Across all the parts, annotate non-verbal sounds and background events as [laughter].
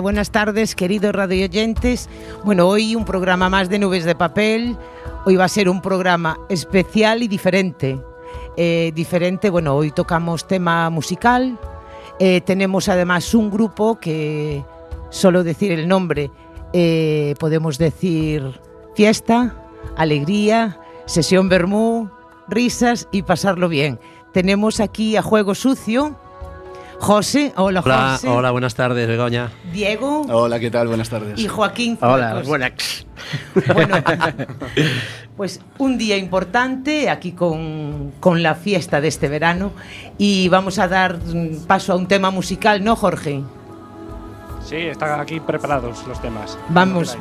Buenas tardes, queridos radioyentes. Bueno, hoy un programa más de Nubes de Papel. Hoy va a ser un programa especial y diferente. Eh, diferente, bueno, hoy tocamos tema musical. Eh, tenemos además un grupo que, solo decir el nombre, eh, podemos decir fiesta, alegría, sesión vermú, risas y pasarlo bien. Tenemos aquí a Juego Sucio José, hola, hola José. Hola, buenas tardes, Begoña. Diego. Hola, ¿qué tal? Buenas tardes. Y Joaquín. Hola, buenas. [laughs] Bueno, pues un día importante aquí con, con, la fiesta de este verano y vamos a dar paso a un tema musical, ¿no, Jorge? Sí, están aquí preparados los temas. Vamos.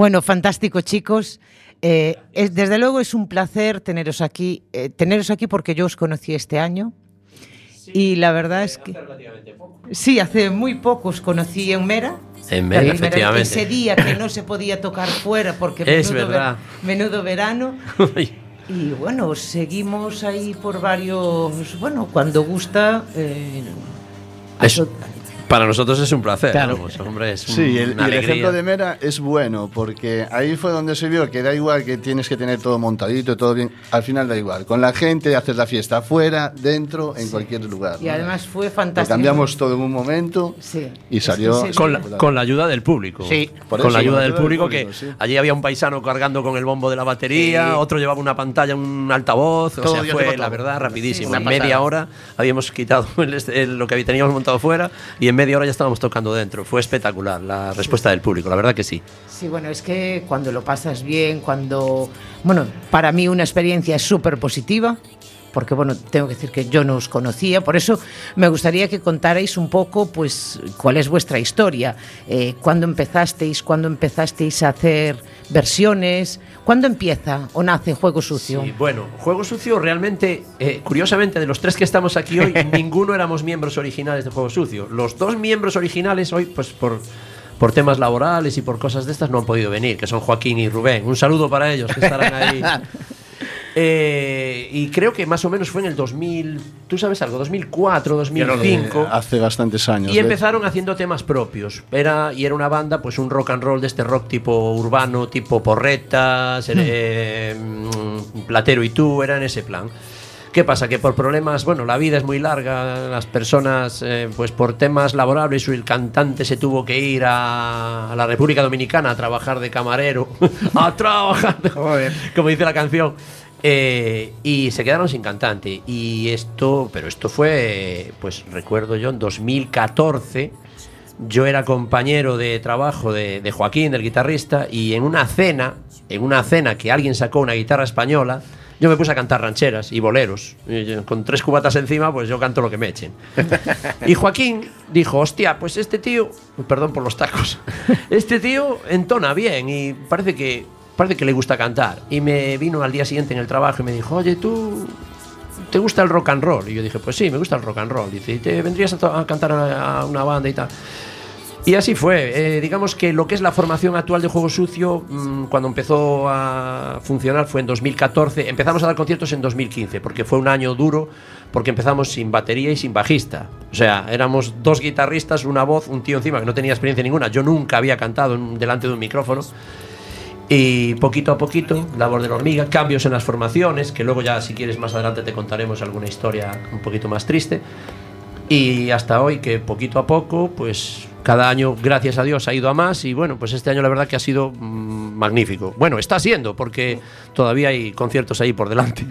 Bueno, fantástico, chicos. Eh, es, desde luego es un placer teneros aquí, eh, teneros aquí porque yo os conocí este año y la verdad es que sí, hace muy poco os conocí en Mera. En Mera, Ahí, efectivamente. Ese día que no se podía tocar fuera porque [laughs] Es menudo, verdad. ver- menudo verano. [laughs] Y bueno, seguimos ahí por varios, bueno, cuando gusta. eh, Eso. Para nosotros es un placer. Claro. vamos, hombre, es Sí, el, una y el ejemplo de Mera es bueno, porque ahí fue donde se vio que da igual que tienes que tener todo montadito, todo bien. Al final da igual. Con la gente haces la fiesta afuera, dentro, en cualquier lugar. Y ¿no? además fue Lo fantástico. cambiamos todo en un momento Sí. y salió. se- Con la, con la ayuda del público. Sí. Por con eso, la ayuda con la del ayuda del público, público, que sí. allí había un paisano cargando con el bombo de la batería, Sí. otro llevaba una pantalla, un altavoz, o Todo sea, Dios fue la verdad rapidísimo. En media hora habíamos quitado [laughs] el este- el- lo que teníamos montado fuera y en media hora ya estábamos tocando dentro. Fue espectacular la respuesta del público, la verdad que sí. Sí, bueno, es que cuando lo pasas bien, cuando... Bueno, para mí una experiencia súper positiva, porque bueno, tengo que decir que yo no os conocía, por eso me gustaría que contarais un poco, pues, cuál es vuestra historia, eh, cuándo empezasteis, cuándo empezasteis a hacer versiones, cuándo empieza o nace Juego Sucio. Sí, bueno, Juego Sucio realmente, eh, curiosamente, de los tres que estamos aquí hoy, [laughs] ninguno éramos miembros originales de Juego Sucio. Los dos miembros originales hoy, pues por, por temas laborales y por cosas de estas, no han podido venir, que son Joaquín y Rubén. Un saludo para ellos, que estarán ahí. [laughs] Eh, y creo que más o menos fue en el 2000, ¿tú sabes algo? 2004, 2005. Eh, hace bastantes años. Y empezaron haciendo temas propios. Era, y era una banda, pues un rock and roll de este rock tipo urbano, tipo porretas, eh, mm, Platero y tú, era en ese plan. ¿Qué pasa? Que por problemas, bueno, la vida es muy larga, las personas, eh, pues por temas laborables, el cantante se tuvo que ir a, a la República Dominicana a trabajar de camarero, [laughs] a trabajar, como dice la canción. Eh, y se quedaron sin cantante. Y esto, pero esto fue, pues recuerdo yo, en 2014. Yo era compañero de trabajo de, Joaquín, del guitarrista, y en una cena, en una cena que alguien sacó una guitarra española, yo me puse a cantar rancheras y boleros. Con tres cubatas encima, pues yo canto lo que me echen. Y Joaquín dijo, hostia, pues este tío, perdón por los tacos, [laughs] este tío entona bien y parece que, parece que le gusta cantar. Y me vino al día siguiente en el trabajo y me dijo, oye, tú, ¿te gusta el rock and roll? Y yo dije, pues sí, me gusta el rock and roll. Dice, ¿y te vendrías a, a cantar a, a una banda y tal? Y así fue. Eh, digamos que lo que es la formación actual de Juego Sucio, mm, cuando empezó a funcionar fue en 2014. Empezamos a dar conciertos en 2015, porque fue un año duro, porque empezamos sin batería y sin bajista. O sea, éramos dos guitarristas, una voz, un tío encima que no tenía experiencia ninguna. Yo nunca había cantado delante de un micrófono. Y poquito a poquito, labor de la hormiga, cambios en las formaciones, que luego ya si quieres más adelante te contaremos alguna historia un poquito más triste. Y hasta hoy que poquito a poco, pues cada año, gracias a Dios, ha ido a más y bueno, pues este año la verdad que ha sido mm, magnífico. Bueno, está siendo porque todavía hay conciertos ahí por delante.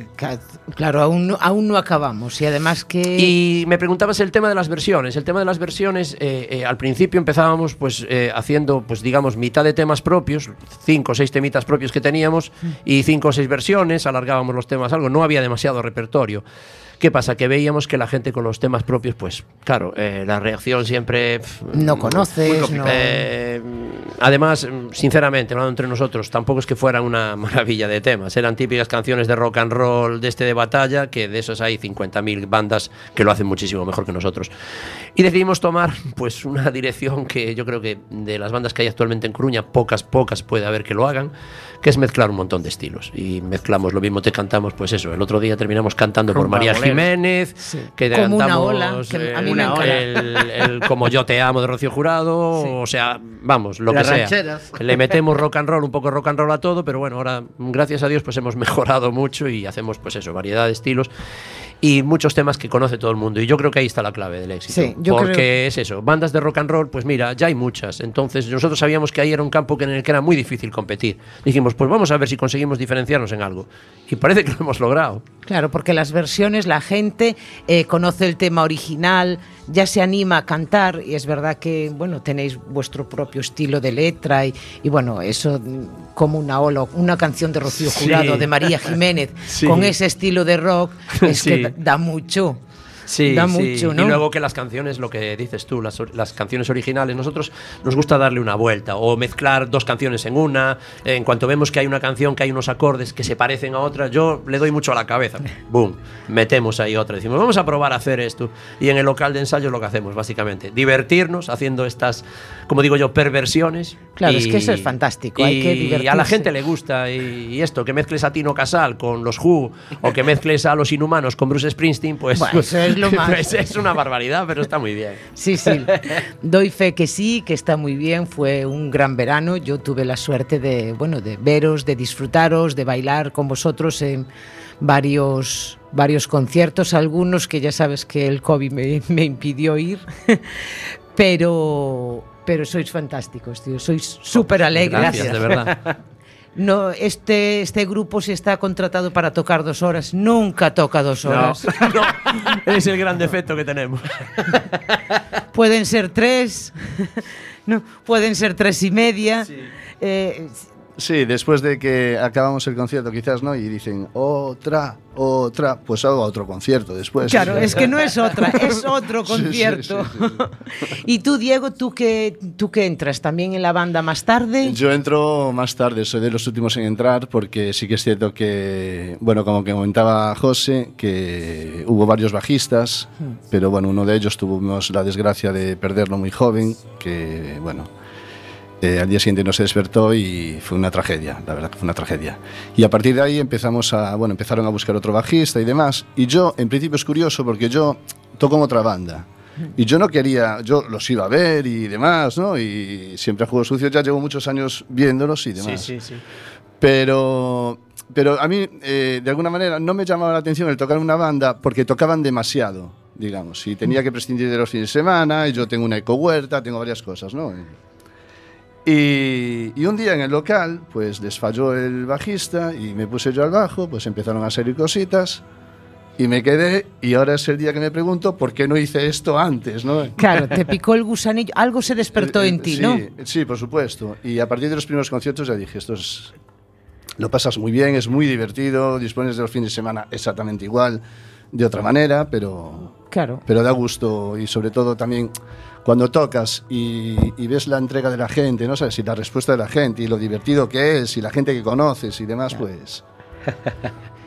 Claro, aún no, aún no acabamos y además que... Y me preguntabas el tema de las versiones. El tema de las versiones, eh, eh, al principio empezábamos pues eh, haciendo, pues digamos, mitad de temas propios, cinco o seis temitas propios que teníamos y cinco o seis versiones, alargábamos los temas algo, no había demasiado repertorio. ¿Qué pasa? Que veíamos que la gente con los temas propios, pues claro, eh, la reacción siempre... No conoces, no- Eh, además, mm, sinceramente, hablando entre nosotros, tampoco es que fueran una [laughs] maravilla de temas. Eran típicas canciones de rock and roll de este de batalla, que de esos hay 50.000 bandas que lo hacen muchísimo mejor que nosotros. Y decidimos tomar [laughs] pues una dirección que yo creo que de las bandas que hay actualmente en Coruña, pocas, pocas puede haber que lo hagan, que es mezclar un montón de estilos. Y mezclamos lo mismo, te cantamos, pues eso. El otro día terminamos cantando por Rumba María bolero. Jiménez, Sí. que Como una cantamos ola, que a mí me eh, el, el Como yo te amo de Rocío Jurado, Sí. o sea, vamos, lo Las que sea. Le [laughs] metemos rock and roll, un poco rock and roll a todo, pero bueno, ahora, gracias a Dios, pues hemos mejorado mucho y hacemos, pues eso, variedad de estilos y muchos temas que conoce todo el mundo. Y yo creo que ahí está la clave del éxito. Sí, yo porque creo- es eso, bandas de rock and roll, pues mira, ya hay muchas. Entonces nosotros sabíamos que ahí era un campo en el que era muy difícil competir. Dijimos, pues vamos a ver si conseguimos diferenciarnos en algo. Y parece que lo hemos logrado. Claro, porque las versiones, la gente eh, conoce el tema original, ya se anima a cantar y es verdad que, bueno, tenéis vuestro propio estilo de letra y, y, bueno, eso mm, como una ola, una canción de Rocío Sí. Jurado, de María [laughs] Jiménez, Sí. con ese estilo de rock, es [laughs] Sí. que da- mucho. Sí, da sí. mucho, ¿no? Y luego que las canciones, lo que dices tú, las, las canciones originales, nosotros nos gusta darle una vuelta o mezclar dos canciones en una. En cuanto vemos que hay una canción, que hay unos acordes que se parecen a otra, yo le doy mucho a la cabeza. [laughs] Boom, metemos ahí otra. Decimos, vamos a probar a hacer esto. Y en el local de ensayo lo que hacemos, básicamente, divertirnos haciendo estas, como digo yo, perversiones. Claro, Y- es que eso es fantástico, hay que y a la divertirse. gente le gusta. Y, y esto, que mezcles a Tino Casal con los Who o que mezcles a los Inhumanos con Bruce Springsteen, pues Bueno, eso es [laughs] más. Pues es una barbaridad, pero está muy bien. Sí, sí. [laughs] Doy fe que sí, que está muy bien. Fue un gran verano. Yo tuve la suerte de, bueno, de veros, de disfrutaros, de bailar con vosotros en varios varios conciertos, algunos que ya sabes que el COVID me, me impidió ir, [laughs] pero pero sois fantásticos, tío. Sois súper alegres. Gracias, de verdad. No, este, este grupo si está contratado para tocar dos horas, nunca toca dos horas. [laughs] No, es el gran defecto que tenemos. [laughs] Pueden ser tres, [laughs] no, pueden ser tres y media. Eh, Sí, después de que acabamos el concierto quizás, ¿no? Y dicen, otra, otra, pues hago otro concierto después. claro, es que no es otra, [laughs] es otro sí, concierto. sí, sí, [laughs] y tú, Diego, ¿tú que, tú que entras también en la banda más tarde. Yo entro más tarde, soy de los últimos en entrar porque sí que es cierto que, bueno, como que comentaba José, que hubo varios bajistas, pero bueno, uno de ellos tuvimos la desgracia de perderlo muy joven, que bueno, eh, al día siguiente no se despertó y fue una tragedia, la verdad que fue una tragedia. Y a partir de ahí empezamos a, bueno, empezaron a buscar otro bajista y demás, y yo, en principio es curioso porque yo toco en otra banda. Y yo no quería, yo los iba a ver y demás, ¿no? Y siempre a Juegos Sucios ya llevo muchos años viéndolos y demás. Sí, sí, sí. Pero, pero a mí, eh, de alguna manera, no me llamaba la atención el tocar una banda porque tocaban demasiado, digamos. Y tenía que prescindir de los fines de semana, y yo tengo una ecohuerta, tengo varias cosas, ¿no? Y, y un día en el local, pues les falló el bajista y me puse yo al bajo, pues empezaron a salir cositas y me quedé y ahora es el día que me pregunto por qué no hice esto antes, ¿no? Claro, te picó el gusanillo, algo se despertó Eh, eh, en ti, sí, ¿no? Sí, por supuesto. Y a partir de los primeros conciertos ya dije, esto es... Lo pasas muy bien, es muy divertido, dispones de los fines de semana exactamente igual, de otra manera, pero, Claro. pero da gusto y sobre todo también cuando tocas y, y ves la entrega de la gente, ¿no sabes? Y la respuesta de la gente y lo divertido que es y la gente que conoces y demás, pues...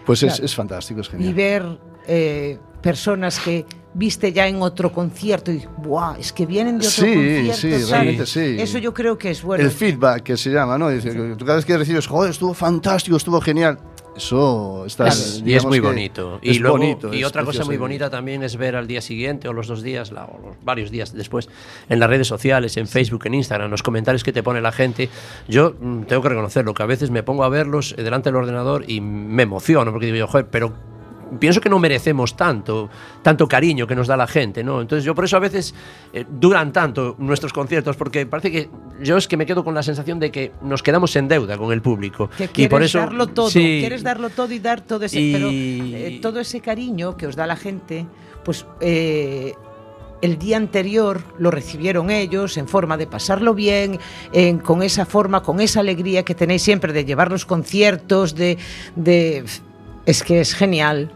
Pues es, Claro. es fantástico, es Y genial. ver eh, personas que viste ya en otro concierto y ¡buah! Es que vienen de otro Sí, concierto. sí, ¿sabes? realmente sí. Eso yo creo que es bueno. El feedback que se llama, ¿no? Dice, tú cada vez que recibes, joder, estuvo fantástico, estuvo genial. Eso está. y es muy bonito. es Y, luego, bonito, y es otra cosa muy bonita también es ver al día siguiente o los dos días, la- o los varios días después, en las redes sociales, en Facebook, en Instagram, los comentarios que te pone la gente. Yo mm, tengo que reconocerlo, que a veces me pongo a verlos delante del ordenador y me emociono, porque digo, joder, pero pienso que no merecemos tanto, tanto cariño que nos da la gente, ¿no? Entonces yo por eso a veces eh, duran tanto nuestros conciertos, porque parece que yo es que me quedo con la sensación de que nos quedamos en deuda con el público. Que y quieres por eso, darlo todo, sí, quieres darlo todo y dar todo ese, Y- pero eh, todo ese cariño que os da la gente, pues eh, el día anterior lo recibieron ellos en forma de pasarlo bien, en- con esa forma, con esa alegría que tenéis siempre de llevar los conciertos, de, de es que es genial.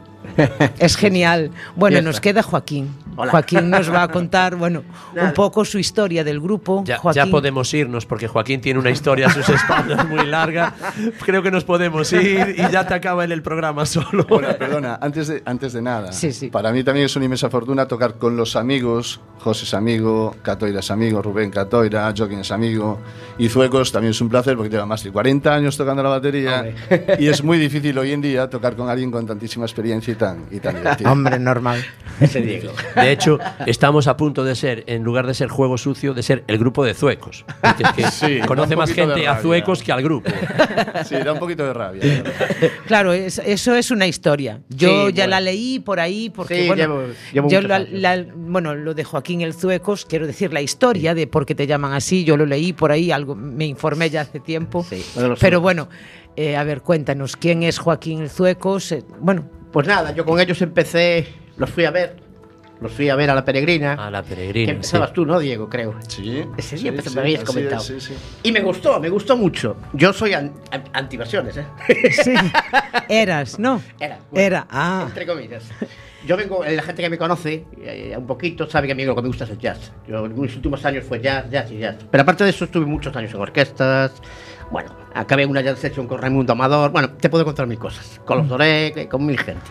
Es genial. Bueno, nos queda Joaquín. Hola. Joaquín nos va a [laughs] contar, bueno, Nada. un poco su historia del grupo. Ya, Joaquín. ya podemos irnos porque Joaquín tiene una historia a sus espaldas muy larga. Creo que nos podemos ir y ya te acaba él el programa solo. Bueno, perdona, antes de, antes de nada, Sí, sí. para mí también es una inmensa fortuna tocar con los amigos. José es amigo, Catoira es amigo, Rubén Catoira, Joaquín es amigo. Y Zuecos también es un placer porque lleva más de 40 años tocando la batería. Y es muy difícil hoy en día tocar con alguien con tantísima experiencia y tan, y tan [laughs] divertido. Hombre, normal. Ese Diego. De hecho, estamos a punto de ser, en lugar de ser juego sucio, de ser el grupo de zuecos. Porque es que [laughs] Sí, conoce más gente a zuecos que al grupo. Sí, da un poquito de rabia. Claro, es- eso es una historia. Yo Sí, ya bueno. la leí por ahí porque Sí, bueno, llevo- llevo yo la- la- bueno, lo de Joaquín el Zuecos, quiero decir la historia de por qué te llaman así, yo lo leí por ahí, algo me informé ya hace tiempo. Pero bueno, eh, a ver, cuéntanos quién es Joaquín el Zuecos. Eh, bueno, Pues nada, yo con ellos empecé, los fui a ver, los fui a ver a la peregrina. A la que peregrina. empezabas sí. tú, ¿no, Diego? Creo. Sí, Ese sí, día empezó- sí, me habías comentado. es, sí, sí. Y me gustó, me gustó mucho. Yo soy an- an- antiversiones, ¿eh? [laughs] sí, eras, ¿no? Era. bueno, Era, ah. Entre comillas. Yo vengo, la gente que me conoce eh, un poquito sabe que a mí lo que me gusta es el jazz. Yo en mis últimos años fue jazz, jazz y jazz. Pero aparte de eso estuve muchos años en orquestas. Bueno, acabé en una jazz session con Raimundo Amador. Bueno, te puedo contar mil cosas. Con los Doré, eh, con mil gente.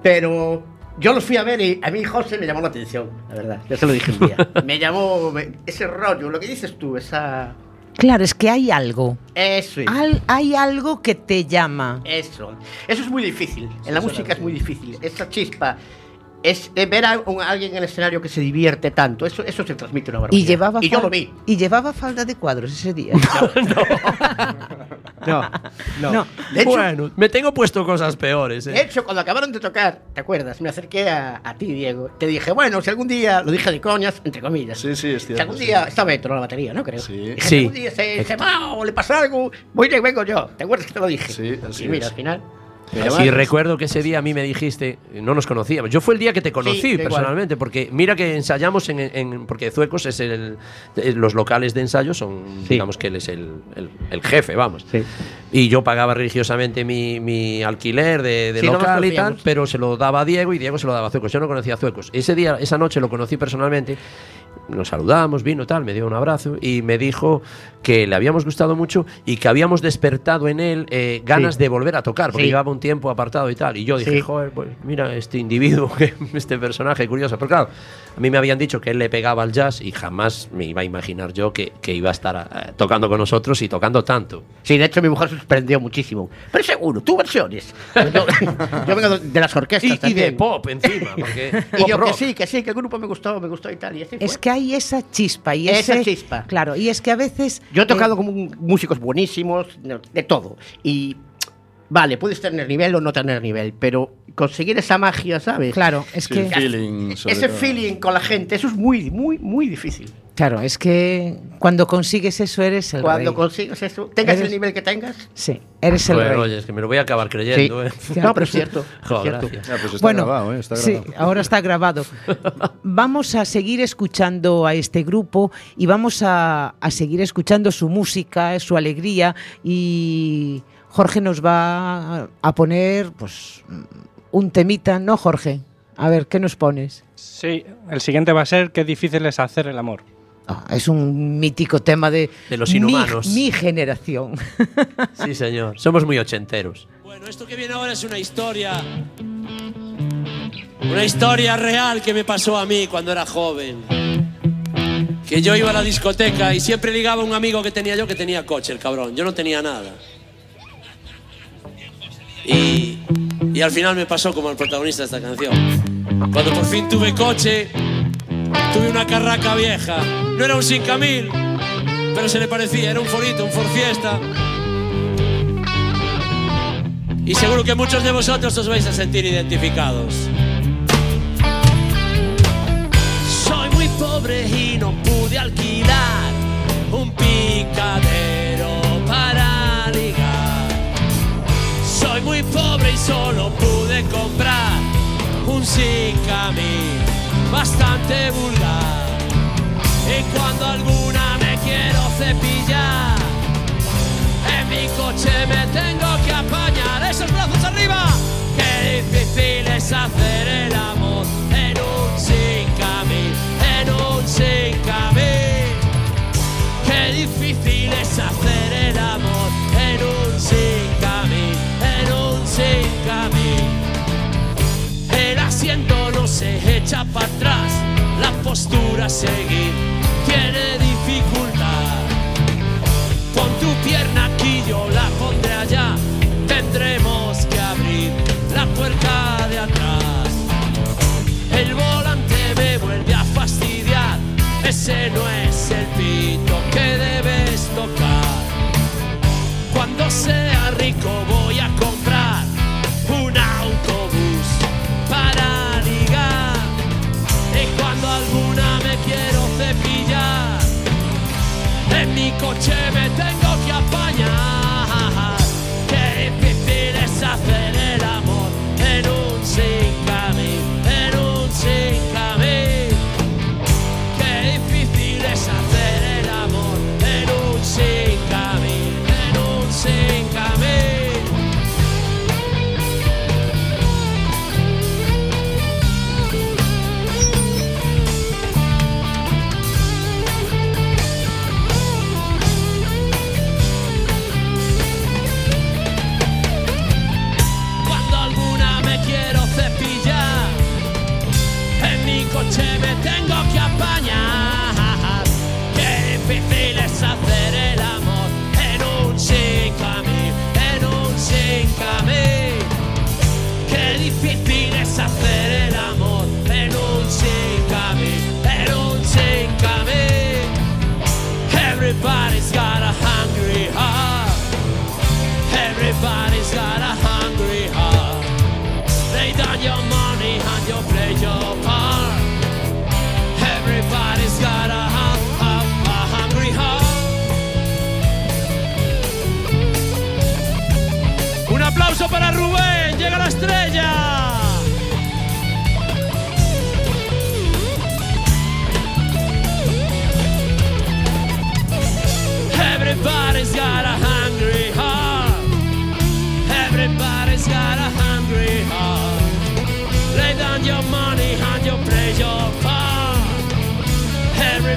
Pero yo los fui a ver y a mí José me llamó la atención, la verdad. Ya se lo dije un día. [laughs] me llamó me- ese rollo, lo que dices tú, esa... Claro, es que hay algo. Eso. es. Al- hay algo que te llama. Eso. Eso es muy difícil. En la música es muy difícil. Esa chispa es ver a un- a alguien en el escenario que se divierte tanto. Eso, eso se transmite una barbaridad. Y llevaba y yo lo vi. Y llevaba falda de cuadros ese día. [laughs] No, no. No. De hecho, bueno, me tengo puesto cosas peores. de ¿eh? hecho, cuando acabaron de tocar, ¿te acuerdas? Me acerqué a, a ti, Diego. Te dije, bueno, si algún día, lo dije de coñas, entre comillas. Sí, sí, es Si cierto. algún sí. día, estaba Héctor a la batería, ¿no? Creo. Sí. Dije, Sí. Si algún día se, se va o le pasa algo, voy y vengo yo. ¿Te acuerdas que te lo dije? Sí, así y mira, es. al final. Sí, recuerdo que ese día a mí me dijiste, no nos conocíamos. Yo fue el día que te conocí igual. personalmente, porque mira que ensayamos en, en- porque Zuecos es el, eh, los locales de ensayo son, Sí. digamos que él es el, el- el jefe, vamos. Sí. Y yo pagaba religiosamente mi, mi alquiler de, de Sí, no nos local y tal, pero se lo daba a Diego y Diego se lo daba a Zuecos. Yo no conocía a Zuecos. Ese día, esa noche lo conocí personalmente. Nos saludamos, vino tal, me dio un abrazo y me dijo que le habíamos gustado mucho y que habíamos despertado en él eh, ganas Sí. de volver a tocar, porque Sí. llevaba un tiempo apartado y tal. Y yo dije, Sí. joder, pues mira este individuo, [laughs] este personaje curioso. Pero claro, a mí me habían dicho que él le pegaba al jazz y jamás me iba a imaginar yo que, que iba a estar eh, tocando con nosotros y tocando tanto. Sí, de hecho mi mujer se sorprendió muchísimo. Pero seguro, tú versiones. Yo, yo [laughs] vengo de las orquestas Y, y de también. pop encima, porque [laughs] Y pop yo que rock. sí, que sí, que el grupo me gustó, me gustó y tal. Y así fue. es que hay esa chispa y Esa ese, chispa. Claro, y es que a veces Yo he tocado eh, con músicos buenísimos, de todo. Y vale, puedes tener nivel o no tener nivel, pero conseguir esa magia, ¿sabes? claro, es Sí, que feeling, Ese todo. feeling con la gente, eso es muy, muy, muy difícil. claro, es que cuando consigues eso eres el Cuando rey. consigues eso, tengas Eres- el nivel que tengas. Sí, eres el Joder, rey. oye, es que me lo voy a acabar creyendo, ¿eh? No, pero es [laughs] cierto. es Joder, cierto. pues está bueno, grabado, ¿eh? Está sí, ahora está grabado. [laughs] Vamos a seguir escuchando a este grupo y vamos a, a seguir escuchando su música, su alegría y Jorge nos va a poner pues un temita, ¿no, Jorge? A ver, ¿qué nos pones? Sí, el siguiente va a ser qué difícil es hacer el amor. Ah, es un mítico tema de, De los mi- inhumanos. mi generación. [laughs] Sí, señor. Somos muy ochenteros. Bueno, esto que viene ahora es una historia. Una historia real que me pasó a mí cuando era joven. Que yo iba a la discoteca y siempre ligaba a un amigo que tenía yo que tenía coche, el cabrón. Yo no tenía nada. Y, al final me pasó como el protagonista de esta canción. Cuando por fin tuve coche, tuve una carraca vieja. No era un 5000, pero se le parecía, era un forito, un forfiesta. Y seguro que muchos de vosotros os vais a sentir identificados. Soy muy pobre y no pude alquilar un picadero Muy pobre y solo pude comprar un Sicami bastante vulgar. Y cuando alguna me quiero cepillar, en mi coche me tengo que apañar. Esos brazos arriba. Qué difícil es hacer el amor en un Sicami, en un Sicami. Qué difícil es hacer el amor se echa para atrás, la postura seguir tiene dificultad. Pon tu pierna aquí, yo la pondré allá. Tendremos que abrir la puerta de atrás. El volante me vuelve a fastidiar. Ese no es el pito que debes tocar. Cuando sea rico voy coche me tengo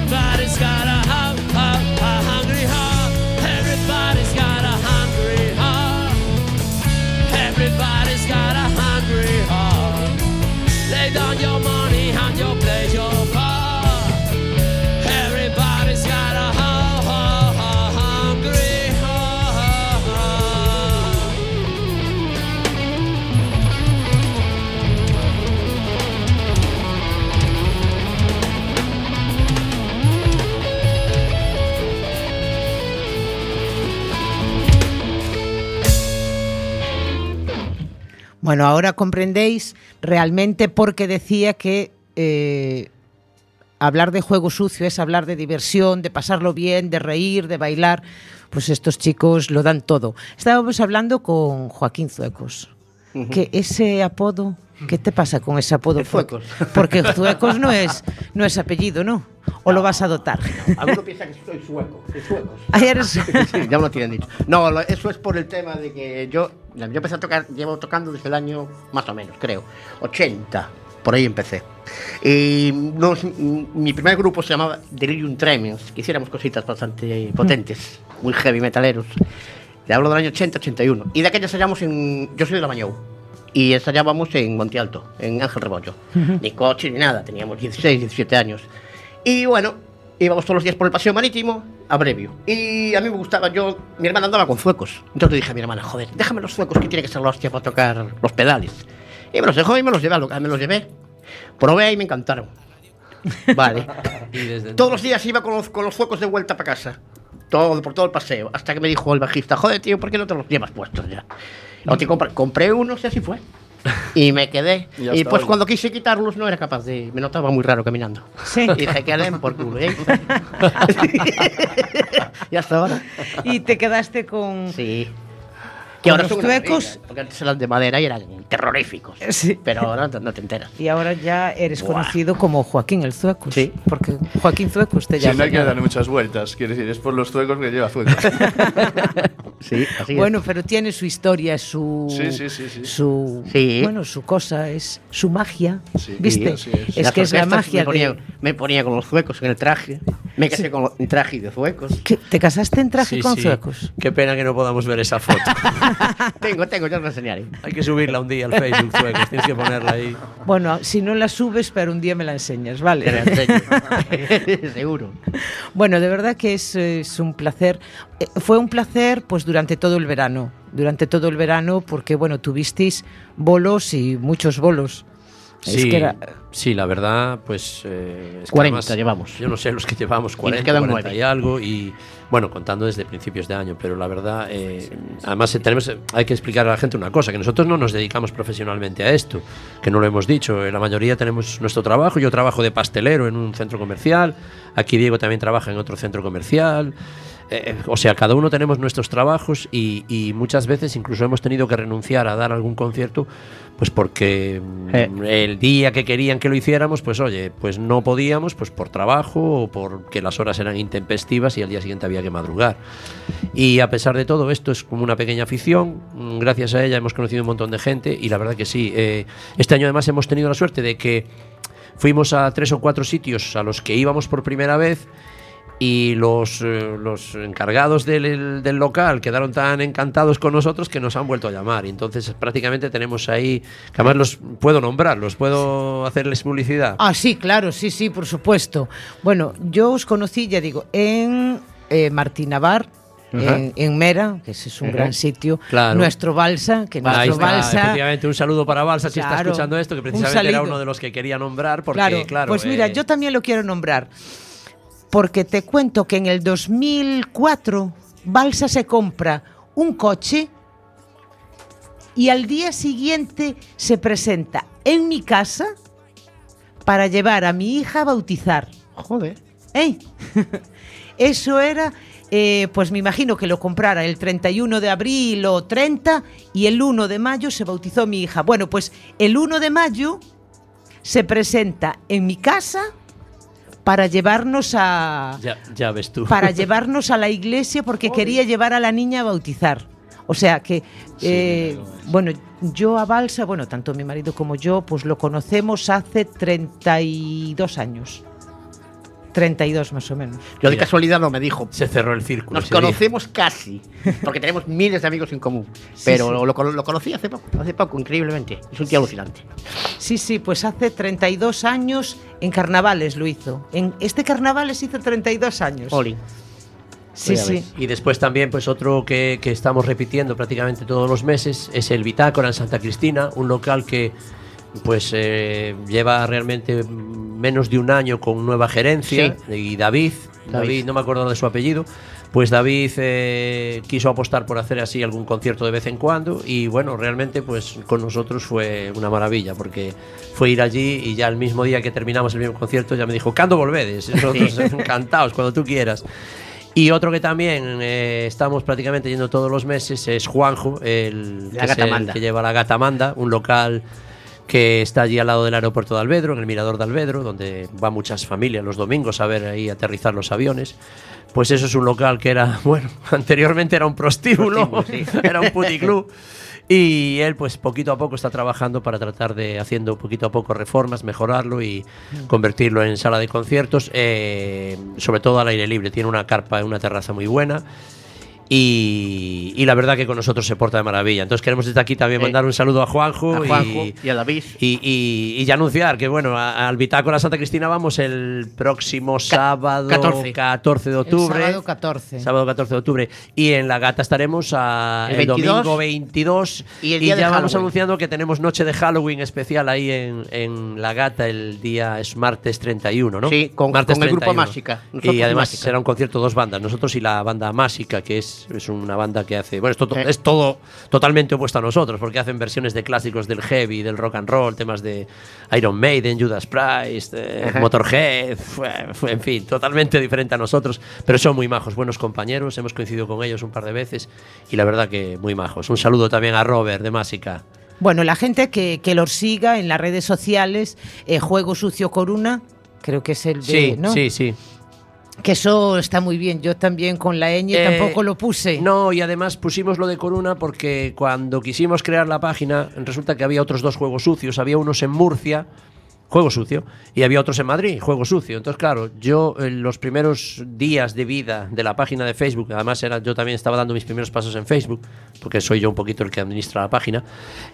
Everybody's got a, Bueno, ahora comprendéis realmente por qué decía que eh, hablar de juego sucio es hablar de diversión, de pasarlo bien, de reír, de bailar. Pues estos chicos lo dan todo. Estábamos hablando con Joaquín Zuecos. Que ese apodo, ¿qué te pasa con ese apodo? El Zuecos. Porque Zuecos [laughs] no es, no es apellido, ¿no? ¿O lo vas a dotar? Alguno piensa que soy sueco, de suecos. [laughs] Eres- Sí, ya me lo tienen dicho. No, lo- eso es por el tema de que yo, yo empecé a tocar, llevo tocando desde el año, más o menos, creo, 80, por ahí empecé. Y nos- mi primer grupo se llamaba Delirium Tremens, que hiciéramos cositas bastante potentes, muy heavy metaleros. Le hablo del año 80-81. Y de aquella ensayamos en. Yo soy de la Mañou. Y ensayábamos en Monte Alto, en Ángel Rebollo. Ni coche ni nada, teníamos 16, 17 años. Y bueno, íbamos todos los días por el paseo marítimo a Brevio. Y a mí me gustaba, yo, mi hermana andaba con zuecos. Entonces le dije a mi hermana, joder, déjame los zuecos que tiene que ser la hostia para tocar los pedales. Y me los dejó y me los llevé, me los llevé. Probé y me encantaron. [laughs] Vale. Y desde Todos los días iba con los, con los zuecos de vuelta para casa. Todo, por todo el paseo. Hasta que me dijo el bajista, joder, tío, ¿por qué no te los llevas puestos ya? O te compra- compré unos y así fue. [laughs] Y me quedé. Y pues cuando quise quitarlos no era capaz de... Me notaba muy raro caminando. Sí. [laughs] Y dije, que por culo. ¿eh? [laughs] y hasta ahora. y te quedaste con... Sí. Que ¿Con ahora los son maravilla, Porque antes eran de madera y eran terroríficos. Sí. Pero ahora no te enteras. Y ahora ya eres Buah. conocido como Joaquín el Zuecos. Sí. Porque Joaquín Zuecos te Sí, llama. no hay que darle muchas vueltas. Quiere decir, es por los zuecos que lleva zuecos. [laughs] Sí, así es. Bueno, pero tiene su historia, su Sí, sí, sí, sí. su Sí. bueno, su cosa es su magia, Sí, ¿viste? así es. Es que es la magia Me ponía, de me ponía con los zuecos en el traje. Me casé con el traje de zuecos. ¿Qué? ¿Te casaste en traje Sí, con sí. zuecos? Qué pena que no podamos ver esa foto. [laughs] [laughs] tengo, tengo, ya os lo enseñaré. Hay que subirla un día al Facebook. [laughs] Tienes que ponerla ahí. Bueno, si no la subes, pero un día me la enseñas, ¿vale? Te la enseño. [laughs] Seguro. Bueno, de verdad que es, es un placer. Eh, fue un placer pues durante todo el verano, durante todo el verano porque bueno, tuvisteis bolos y muchos bolos. Es Sí, que era- sí, la verdad, pues... eh, es que 40 llevamos. Yo no sé los que llevamos, 40, quedan 40 nueve. y algo, y bueno, contando desde principios de año, pero la verdad, eh, además eh, tenemos, hay que explicar a la gente una cosa, que nosotros no nos dedicamos profesionalmente a esto, que no lo hemos dicho, eh, la mayoría tenemos nuestro trabajo, yo trabajo de pastelero en un centro comercial, aquí Diego también trabaja en otro centro comercial, eh, o sea, cada uno tenemos nuestros trabajos y, y muchas veces incluso hemos tenido que renunciar a dar algún concierto, pues porque mm, Eh. el día que querían que lo hiciéramos, pues oye, pues no podíamos, pues por trabajo o porque las horas eran intempestivas y al día siguiente había que madrugar. Y a pesar de todo, esto es como una pequeña afición. mm, Gracias a ella hemos conocido un montón de gente y la verdad que sí. eh, este año además hemos tenido la suerte de que fuimos a tres o cuatro sitios a los que íbamos por primera vez y los, eh, los encargados del, del local quedaron tan encantados con nosotros que nos han vuelto a llamar. Entonces prácticamente tenemos ahí, que además los puedo nombrar, los puedo hacerles publicidad. Ah, sí, claro, sí, sí, por supuesto. Bueno, yo os conocí, ya digo, en eh, Martinavar, en, en Mera, que ese es un gran sitio. Claro. Nuestro Balsa, que Ahí nuestro está, Balsa. efectivamente, un saludo para Balsa si está Claro, escuchando esto, que un precisamente era saludo. uno de los que quería nombrar, porque claro, claro. pues mira, eh, yo también lo quiero nombrar. Porque te cuento que en el 2004 Balsa se compra un coche y al día siguiente se presenta en mi casa para llevar a mi hija a bautizar. Joder. ¿Eh? [laughs] Eso era, eh, pues me imagino que lo comprara el 31 de abril o 30 y el 1 de mayo se bautizó mi hija. Bueno, pues el 1 de mayo se presenta en mi casa para llevarnos a ya, ya ves tú. para [laughs] llevarnos a la iglesia porque quería llevar a la niña a bautizar. O sea que, eh, bueno, yo a Balsa, bueno, tanto mi marido como yo, pues lo conocemos hace 32 años. 32 más o menos. Yo de Mira. casualidad no me dijo. Se cerró el círculo. Nos día. conocemos casi, porque tenemos [laughs] miles de amigos en común. Pero sí. Lo, lo, lo conocí hace poco, hace poco, increíblemente. Es un tío alucinante. Sí, sí, pues hace 32 años en carnavales lo hizo. En este carnavales hizo 32 años. Oli. Sí, ya sí. Y después también, pues otro que, que estamos repitiendo prácticamente todos los meses es el Bitácora en Santa Cristina, un local que pues eh, lleva realmente menos de un año con nueva gerencia y David, David, David. no me acuerdo de su apellido, pues David eh, quiso apostar por hacer así algún concierto de vez en cuando y bueno, realmente pues con nosotros fue una maravilla porque fue ir allí y ya el mismo día que terminamos el mismo concierto ya me dijo, ¿cuándo volvedes? [laughs] Nosotros [laughs] encantados, cuando tú quieras. Y otro que también eh, estamos prácticamente yendo todos los meses es Juanjo, el, La que, es el que lleva la Gata Manda, un local que está allí al lado del aeropuerto de Alvedro, en el mirador de Alvedro, donde van muchas familias los domingos a ver ahí aterrizar los aviones. Pues eso es un local que era, [laughs] bueno, anteriormente era un prostíbulo, Prostíbulo, [laughs] era un puticlub. Y él, pues poquito a poco está trabajando para tratar de, haciendo poquito a poco reformas, mejorarlo y convertirlo en sala de conciertos, eh, sobre todo al aire libre. Tiene una carpa, una terraza muy buena. Y, y la verdad que con nosotros se porta de maravilla. Entonces queremos desde aquí también Eh, mandar un saludo a Juanjo, A Juanjo y, y a David. y, y- y ya anunciar que bueno, a- al Bitácora Santa Cristina vamos el próximo sábado 14. 14 de El octubre. sábado 14. Sábado 14 de octubre. Y en La Gata estaremos a- El el, 22. domingo 22. Y el día ya vamos Halloween. anunciando que tenemos noche de Halloween especial ahí en, en La Gata el día es martes 31, ¿no? Sí, con- martes con el grupo Másica. Nosotros Y además Másica. será un concierto dos bandas, nosotros y la banda Másica, que es, es una banda que hace. Bueno, esto to- Eh. es todo totalmente opuesto a nosotros, porque hacen versiones de clásicos del heavy, del rock and roll, temas de Iron Maiden, Judas Priest, eh. Motorhead, fue- fue- en fin, totalmente diferente a nosotros, pero son muy majos, buenos compañeros, hemos coincidido con ellos un par de veces y la verdad que muy majos. Un saludo también a Robert de Másica. Bueno, la gente que, que los siga en las redes sociales, eh, Juego Sucio Coruna, creo que es el de, Sí, ¿no? sí, sí. Que eso está muy bien. Yo también con la ñ Eh, tampoco lo puse. No, y además pusimos lo de Coruna porque cuando quisimos crear la página, resulta que había otros dos juegos sucios. Había unos en Murcia, juego sucio, y había otros en Madrid, juego sucio. Entonces, claro, yo en los primeros días de vida de la página de Facebook, además era, yo también estaba dando mis primeros pasos en Facebook, porque soy yo un poquito el que administra la página,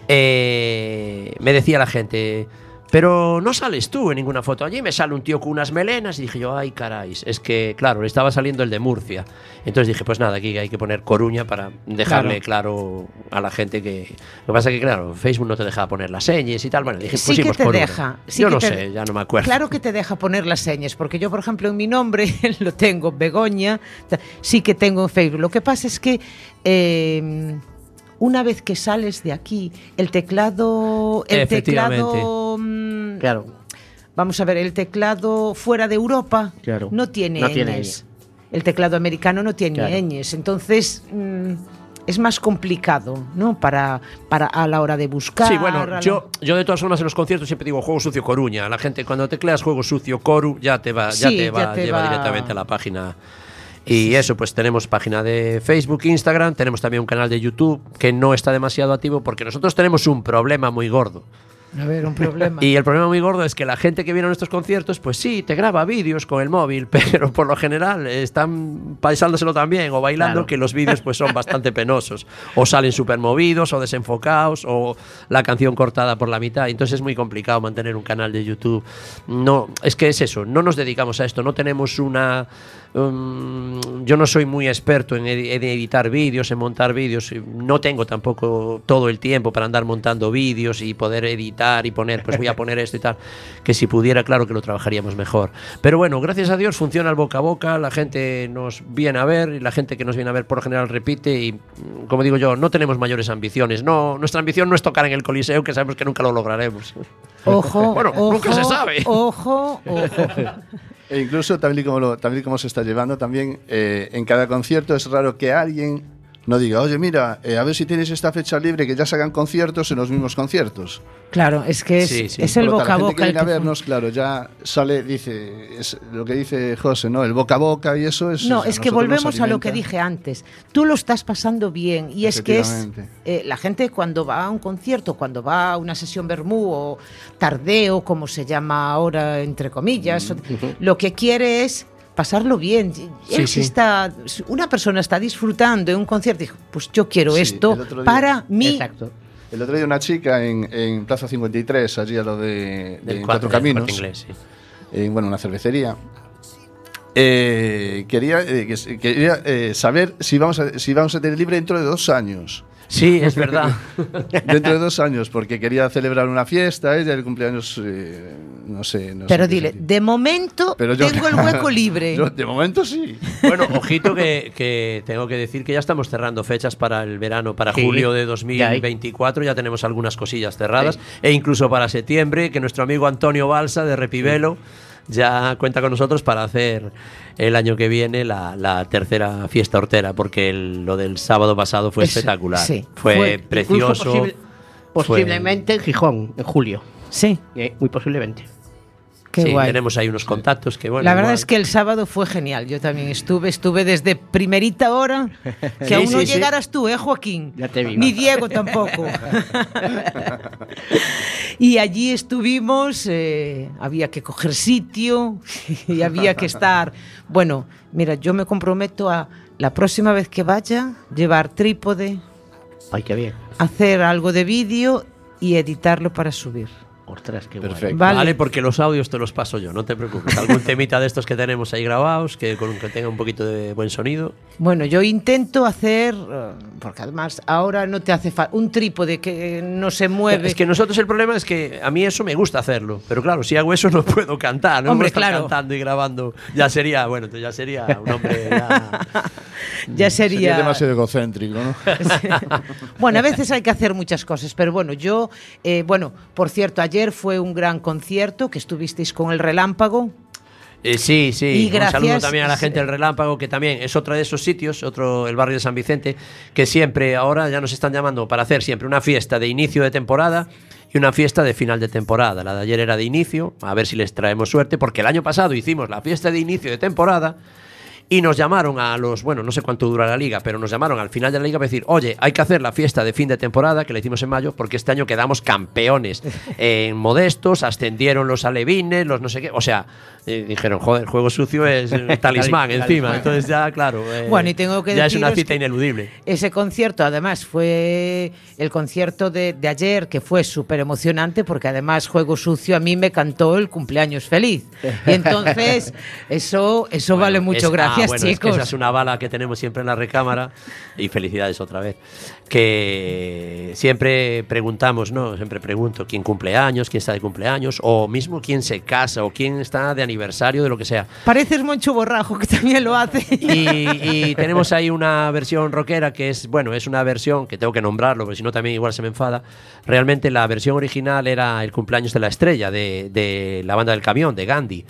eh, me decía la gente. Pero no sales tú en ninguna foto. Allí me sale un tío con unas melenas y dije yo, ay caray, es que claro, le estaba saliendo el de Murcia. Entonces dije, pues nada, aquí hay que poner Coruña para dejarle claro, a la gente que... Lo que pasa es que claro, Facebook no te deja poner las señas y tal. Bueno, dije, sí que te Coruña. deja. sí yo que no te- sé, ya no me acuerdo. Claro que te deja poner las señas, porque yo, por ejemplo, en mi nombre [laughs] lo tengo Begoña, sí que tengo en Facebook. Lo que pasa es que eh, una vez que sales de aquí, el teclado, el teclado, mm, Claro. vamos a ver, el teclado fuera de Europa Claro. no tiene No tiene ñes. El teclado americano no tiene Claro. ñes, entonces mm, es más complicado, ¿no? Para, para a la hora de buscar. Sí, bueno, la- yo, yo de todas formas en los conciertos siempre digo juego sucio Coruña. La gente cuando tecleas juego sucio Coru ya te va, ya te ya va, te lleva va- directamente a la página. Y eso, pues tenemos página de Facebook, Instagram, tenemos también un canal de YouTube que no está demasiado activo porque nosotros tenemos un problema muy gordo. A ver, un problema. [laughs] Y el problema muy gordo es que la gente que viene a nuestros conciertos, pues sí, te graba vídeos con el móvil, [laughs] pero por lo general están paisándoselo también o bailando, Claro. que los vídeos pues son bastante [laughs] penosos. O salen súper movidos o desenfocados o la canción cortada por la mitad. Entonces es muy complicado mantener un canal de YouTube. No, es que es eso, no nos dedicamos a esto, no tenemos una... um, yo no soy muy experto en, edi- en editar vídeos, en montar vídeos. No tengo tampoco todo el tiempo para andar montando vídeos y poder editar y poner, pues voy a poner esto y tal. Que si pudiera, claro que lo trabajaríamos mejor. Pero bueno, gracias a Dios funciona el boca a boca, la gente nos viene a ver y la gente que nos viene a ver por lo general repite y, mm, como digo yo, no tenemos mayores ambiciones. No, nuestra ambición no es tocar en el Coliseo, que sabemos que nunca lo lograremos. Ojo, [laughs] Bueno, ojo, nunca se sabe. Ojo, ojo. E incluso, también como, lo, también como se está llevando, también eh, en cada concierto es raro que alguien no diga, oye, mira, eh, a ver si tienes esta fecha libre que ya se hagan conciertos en los mismos conciertos. Claro, es que es, Sí, sí. es el boca a la boca. gente que el viene a que- vernos, claro, ya sale, dice, es lo que dice José, ¿no? El boca a boca y eso es... No, es que volvemos a lo que dije antes. Tú lo estás pasando bien y es que es eh, la gente cuando va a un concierto, cuando va a una sesión bermú o tardeo, como se llama ahora entre comillas, lo que quiere es pasarlo bien. Él sí. si está, una persona está disfrutando en un concierto, y dijo, pues yo quiero Sí, esto día- para mí. Exacto. El otro día una chica en, en Plaza 53, allí a lo de, de Del Cuatro Caminos, Corte Inglés, sí. en bueno, una cervecería, eh, quería, eh, quería eh, saber si vamos, a, si vamos a tener libre dentro de dos años. Sí, es verdad. [laughs] Dentro de dos años, porque quería celebrar una fiesta, ella el cumpleaños, eh, no sé. No Pero sé dile, de momento Pero yo- tengo el [laughs] hueco libre. Yo, de momento sí. Bueno, ojito que, que tengo que decir que ya estamos cerrando fechas para el verano, para Sí, julio de ya hay. 2024, ya tenemos algunas cosillas cerradas, e incluso para septiembre, que nuestro amigo Antonio Balsa de Repivelo ya cuenta con nosotros para hacer el año que viene la, la tercera fiesta hortera, porque el- lo del sábado pasado fue espectacular. sí. Fue, precioso. posible- fue- posiblemente en Gijón, en julio. Sí, Eh, muy posiblemente. Qué sí, guay. tenemos ahí unos contactos que bueno. La verdad igual- es que el sábado fue genial. Yo también estuve, estuve desde primerita hora, [laughs] que Sí, aún no sí, sí. llegaras tú, ¿eh, Joaquín? Ya te vi, Ni. Diego tampoco. [laughs] y allí estuvimos, eh, había que coger sitio [laughs] y había que estar. Bueno, mira, yo me comprometo a la próxima vez que vaya, llevar trípode, Ay, qué bien. hacer algo de vídeo y editarlo para subir. Ostras, qué guay. Perfecto. Vale. Vale. porque los audios te los paso yo, no te preocupes. Algún [laughs] temita de estos que tenemos ahí grabados, que, con, que tenga un poquito de buen sonido. Bueno, yo intento hacer, eh, porque además ahora no te hace falta un trípode que no se mueve. Es que nosotros el problema es que a mí eso me gusta hacerlo, pero claro, si hago eso no puedo cantar, no Hombre, claro. cantando y grabando. Ya sería, bueno, ya sería un hombre ya- [laughs] ya Sería sería. demasiado egocéntrico, ¿no? [laughs] bueno, a veces hay que hacer muchas cosas, pero bueno, yo, eh, bueno, por cierto, ayer fue un gran concierto que estuvisteis con el Relámpago. Eh, sí, sí. Y un saludo gracias, también a la gente del Relámpago, que también es otro de esos sitios, otro, el barrio de San Vicente, que siempre, ahora ya nos están llamando para hacer siempre una fiesta de inicio de temporada y una fiesta de final de temporada. La de ayer era de inicio, a ver si les traemos suerte, porque el año pasado hicimos la fiesta de inicio de temporada y nos llamaron a los, bueno, no sé cuánto dura la liga, pero nos llamaron al final de la liga para decir, oye, hay que hacer la fiesta de fin de temporada, que la hicimos en mayo, porque este año quedamos campeones [laughs] en modestos, ascendieron los alevines, los no sé qué, o sea, eh, dijeron, joder, juego sucio es [laughs] un talismán encima, entonces ya, claro, eh, Bueno, y tengo que ya es una cita ineludible. Ese concierto, además, fue el concierto de, de ayer, que fue súper emocionante, porque además Juego Sucio a mí me cantó el cumpleaños feliz. Y entonces, [laughs] eso, eso vale mucho. es- Gracias, ah, bueno, es que chicos. esa es una bala que tenemos siempre en la recámara y felicidades otra vez. Que siempre preguntamos, ¿no? Siempre pregunto quién cumple años, quién está de cumpleaños, o mismo quién se casa, o quién está de aniversario, de lo que sea. Pareces Moncho Borrajo, que también lo hace. Y, y tenemos ahí una versión rockera que es, bueno, es una versión que tengo que nombrarlo, porque si no también igual se me enfada. Realmente la versión original era el cumpleaños de la estrella, de, de la banda del camión, de Gandhi.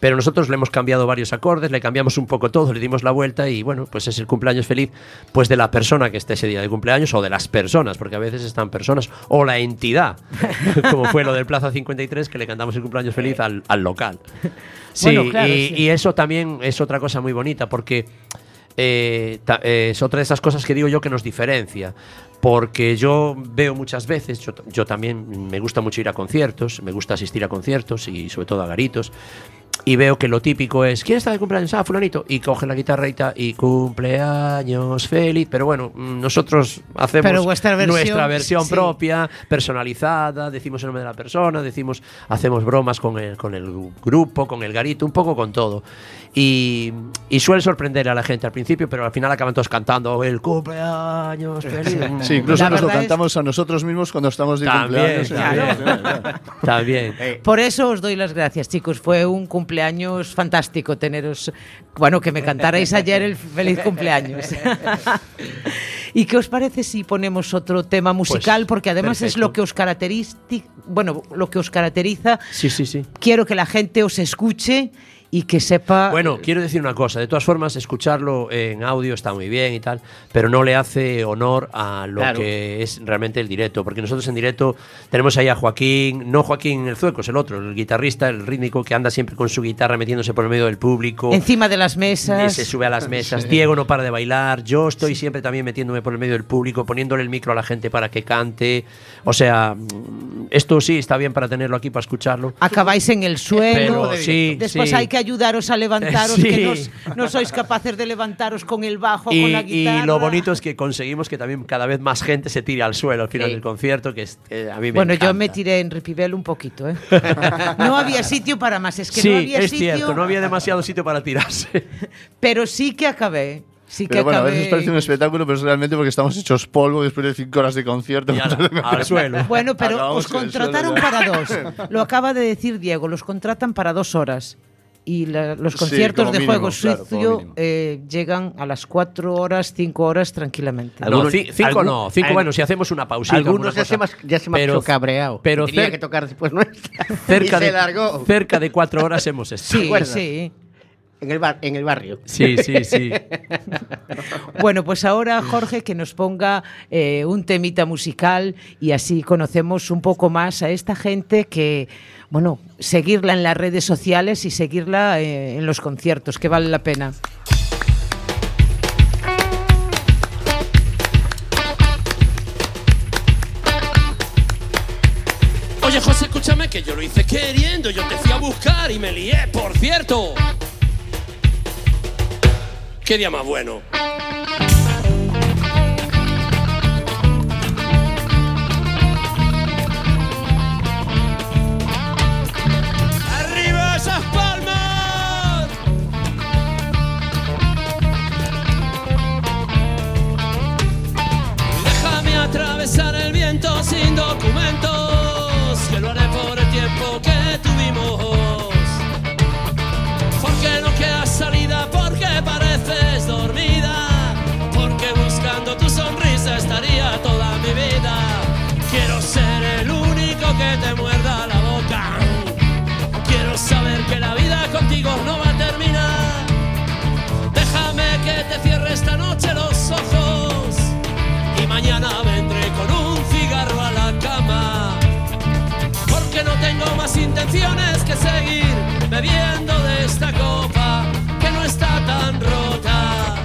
Pero nosotros le hemos cambiado varios acordes, le cambiamos un poco todo, le dimos la vuelta y bueno, pues es el cumpleaños feliz pues de la persona que esté ese día de cumpleaños o de las personas, porque a veces están personas, o la entidad, [laughs] como fue lo del Plaza 53, que le cantamos el cumpleaños feliz al, al local. [laughs] Sí, Bueno, claro, y, sí. y eso también es otra cosa muy bonita, porque eh, ta- eh, es otra de esas cosas que digo yo que nos diferencia. Porque yo veo muchas veces, yo, yo también me gusta mucho ir a conciertos, me gusta asistir a conciertos y sobre todo a garitos. Y veo que lo típico es, ¿quién está de cumpleaños? Ah, fulanito. Y coge la guitarrita y cumpleaños feliz. Pero bueno, mm, nosotros hacemos Pero vuestra versión, nuestra versión sí. propia, personalizada, decimos el nombre de la persona, decimos, hacemos bromas con el, con el grupo, con el garito, un poco con todo. Y, y suele sorprender a la gente al principio, pero al final acaban todos cantando el cumpleaños feliz. Sí, incluso La nos lo verdad es- cantamos a nosotros mismos cuando estamos de También, cumpleaños. también. También. Por eso os doy las gracias, chicos. Fue un cumpleaños fantástico teneros. Bueno, que me cantarais ayer el feliz cumpleaños. [laughs] ¿Y qué os parece si ponemos otro tema musical? Pues, Porque además es perfecto. lo que os caracteriza, bueno, lo que os caracteriza. Sí, sí, sí. Quiero que la gente os escuche y que sepa. Bueno, quiero decir una cosa. De todas formas, escucharlo en audio está muy bien y tal, pero no le hace honor a lo Claro. que es realmente el directo. Porque nosotros en directo tenemos ahí a Joaquín, no Joaquín el Zueco, es el otro, el guitarrista, el rítmico, que anda siempre con su guitarra metiéndose por el medio del público. encima de las mesas. Se sube a las mesas. Diego no para de bailar. Yo estoy siempre también metiéndome por el medio del público, poniéndole el micro a la gente para que cante. O sea, esto sí está bien para tenerlo aquí, para escucharlo. Acabáis en el suelo. Pero sí, Después sí. hay que ayudaros a levantaros, Sí. que no, sois capaces de levantaros con el bajo, con Y, la y guitarra. lo bonito es que conseguimos que también cada vez más gente se tire al suelo al final Sí. del concierto, que es, eh, a mí me Bueno, yo me tiré en Ripibel un poquito, ¿eh? [laughs] No había sitio para más, es que sí, no había es sitio, cierto, no había demasiado sitio para tirarse. [laughs] pero sí que acabé. Sí que Pero bueno, a acabé. veces parece un espectáculo, pero es realmente porque estamos hechos polvo después de cinco horas de concierto. Y [laughs] al, al suelo. Bueno, pero Acabamos os contrataron para dos. Lo acaba de decir Diego, los contratan para dos horas. Y la- los conciertos de mínimo, juego sucio eh, llegan a las cuatro horas, cinco horas tranquilamente. No, Algunos- cinco algún- no, cinco al- bueno, si hacemos una pausita. Algunos ya se, más, ya se Pero- cabreado. pero tenía cer- que tocar después nuestra. [laughs] cerca y se de, largó. cerca de cuatro horas hemos [laughs] estado. Sí, sí. En el, bar, en el barrio. Sí, sí, sí. [laughs] Bueno, pues ahora Jorge que nos ponga eh, un temita musical y así conocemos un poco más a esta gente que, bueno, seguirla en las redes sociales y seguirla eh, en los conciertos, que vale la pena. Oye, José, escúchame que yo lo hice queriendo. Yo te fui a buscar y me lié, por cierto. Qué día más bueno. Documentos, que lo haré por el tiempo que tuvimos. Porque no queda salida, porque pareces dormida, porque buscando tu sonrisa estaría toda mi vida. Quiero ser el único que te muerda la boca. Quiero saber que la vida contigo no va a terminar. Déjame que te cierre esta noche los ojos y mañana vendré con un más intenciones que seguir bebiendo de esta copa que no está tan rota.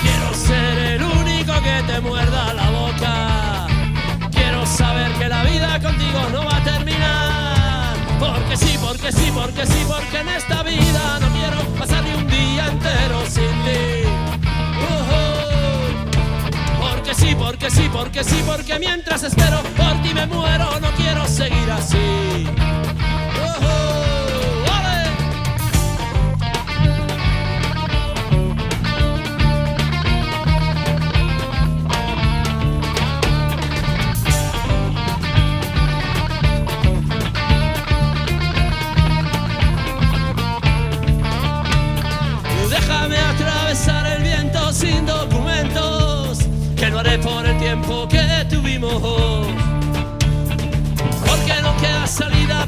Quiero ser el único que te muerda la boca. Quiero saber que la vida contigo no va a terminar. Porque sí, porque sí, porque sí, porque en esta vida no quiero pasar ni un día entero sin porque sí, porque sí, porque mientras espero por ti me muero, no quiero seguir así.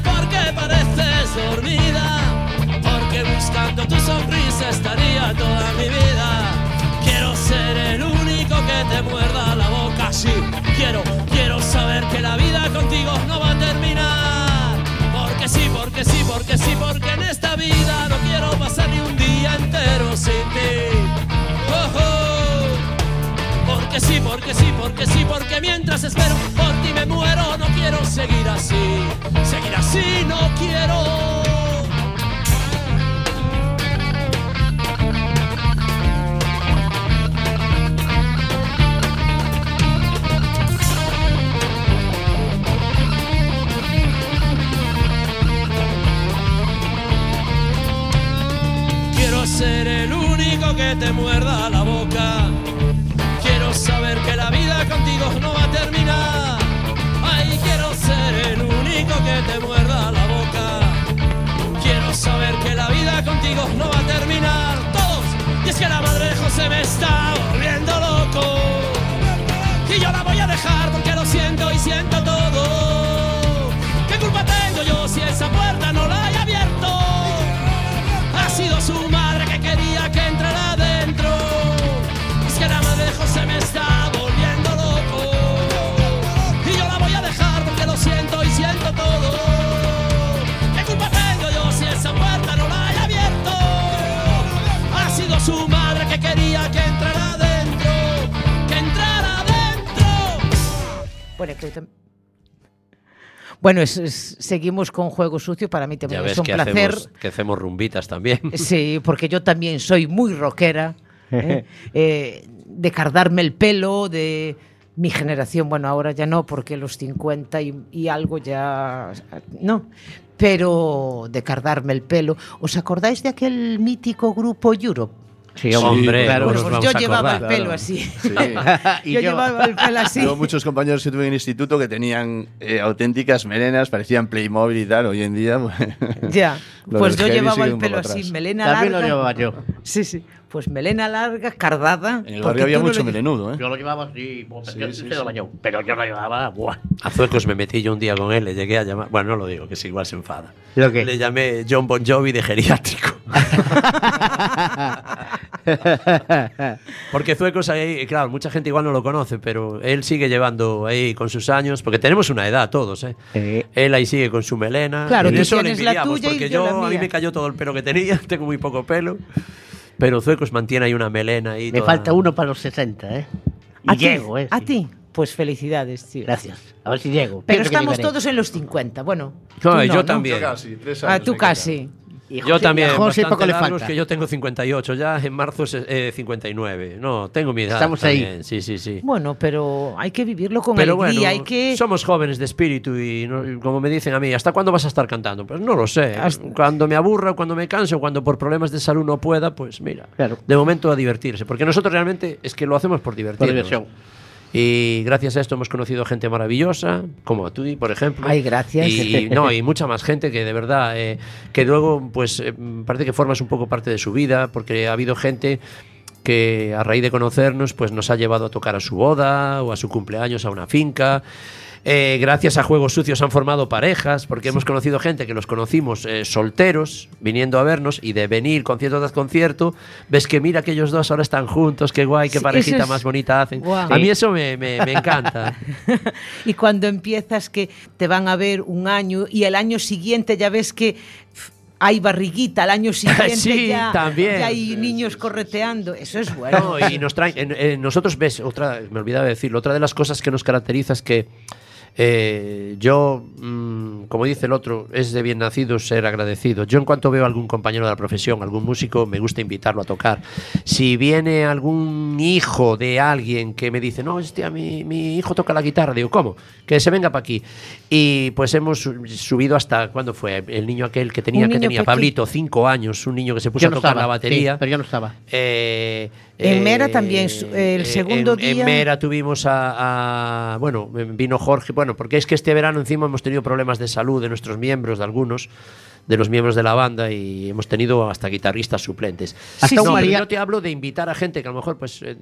Porque pareces dormida, porque buscando tu sonrisa estaría toda mi vida. Quiero ser el único que te muerda la boca, sí, quiero, quiero saber que la vida contigo no va a terminar. Porque sí, porque sí, porque sí, porque en esta vida no quiero pasar ni un día entero sin ti. Oh, oh. Porque sí, porque sí, porque sí, porque mientras espero me muero, no quiero seguir así. Seguir así no quiero. Quiero ser el único que te muerda la boca. Quiero saber que la vida contigo no va a terminar. Único que te muerda la boca. Quiero saber que la vida contigo no va a terminar. Todos. Y es que la madre de José me está volviendo loco. dejar porque lo siento y siento todo. ¿Qué culpa tengo yo si esa puerta no la Bueno, es- es- seguimos con Juego Sucio. Para mí también Ya es un que placer. hacemos, que hacemos rumbitas también. [laughs] Sí, porque yo también soy muy rockera. ¿eh? [laughs] Eh, de cardarme el pelo, de mi generación, bueno, ahora ya no, porque los 50 y, y algo ya. No. Pero de cardarme el pelo. ¿Os acordáis de aquel mítico grupo Europe? Sí, Hombre, claro. ¿cómo nos Pues yo a llevaba el pelo así. Sí. [laughs] Y yo, yo- llevaba el pelo así. Tengo muchos compañeros que tuve en el instituto que tenían eh, auténticas melenas, parecían Playmobil y tal. Hoy en día, bueno, Ya, [laughs] pues yo llevaba el pelo así, melena También lo llevaba yo. Sí, sí. Pues melena larga, cardada. en el barrio había tú no mucho le- melenudo, ¿eh? Yo lo llevaba así, Sí, yo sí, sí, sí. lo llevaba yo, pero yo lo llevaba, buah. A Zuecos me metí yo un día con él, le llegué a llamar. Bueno, no lo digo, que si igual se enfada. ¿Lo qué? Le llamé John Bon Jovi de geriátrico. [laughs] Porque Zuecos ahí, claro, mucha gente igual no lo conoce, pero él sigue llevando ahí con sus años, porque tenemos una edad todos, ¿eh? Sí. Él ahí sigue con su melena. Claro, tú eso le tienes la envidiamos, tuya y porque yo yo, la a mí mía. me cayó todo el pelo que tenía, [laughs] tengo muy poco pelo. Pero Zuecos mantiene ahí una melena ahí. Me toda- falta uno para los 60, ¿eh? Y ¿A llego, ¿eh? ¿A sí. ti? Pues felicidades, tío. Gracias. A ver si llego. Pero Pienso estamos todos en los 50. Bueno, No, tú yo ¿no? también. casi, tres Ah, años tú me queda. casi. Y Yo también, a José poco le falta. que yo tengo 58 ya, en marzo es eh, 59. No, tengo mi edad. Estamos ahí. también, Sí, sí, sí. Bueno, pero hay que vivirlo con Pero bueno, hay que... somos jóvenes de espíritu y, no- y como me dicen a mí, ¿hasta cuándo vas a estar cantando? Pues no lo sé. Hasta- Cuando me aburra, cuando me canso, cuando por problemas de salud no pueda, pues mira, Claro. de momento a divertirse. Porque nosotros realmente es que lo hacemos por Por divertirnos. diversión. Y gracias a esto hemos conocido gente maravillosa, como a ti, por ejemplo. Ay, gracias. Y, no, y mucha más gente que de verdad, eh, que luego, pues eh, parece que formas un poco parte de su vida, porque ha habido gente que a raíz de conocernos, pues nos ha llevado a tocar a su boda o a su cumpleaños a una finca. Eh, gracias a Juegos Sucios han formado parejas, porque hemos conocido gente que los conocimos eh, solteros, viniendo a vernos, y de venir concierto tras concierto, ves que mira que ellos dos ahora están juntos, qué guay, qué Sí, parejita es- más bonita hacen. A mí eso me, me- me encanta. [laughs] y cuando empiezas que te van a ver un año y el año siguiente ya ves que hay barriguita, al año [laughs] siguiente Sí, ya, también. ya hay niños correteando. Eso es bueno. No, y nos traen. en- en nosotros, ves, otra, me olvidaba decirlo, otra de las cosas que nos caracteriza es que eh, yo, mm, como dice el otro, es de bien nacido ser agradecido. Yo, en cuanto veo a algún compañero de la profesión, algún músico, me gusta invitarlo a tocar. Si viene algún hijo de alguien que me dice, no, hostia, mi, mi hijo toca la guitarra, digo, ¿cómo? Que se venga para aquí. Y pues hemos su- subido hasta, ¿cuándo fue? El niño aquel que tenía, que tenía. Pablito, cinco años, un niño que se puso a tocar estaba, la batería. sí, pero yo no estaba. Eh, En Mera también, su- el segundo en, día- En Mera tuvimos a, a- Bueno, vino Jorge. Bueno, porque es que este verano encima hemos tenido problemas de salud de nuestros miembros, de algunos, de los miembros de la banda, y hemos tenido hasta guitarristas suplentes. Hasta no, un María- te hablo de invitar a gente que a lo mejor pues eh,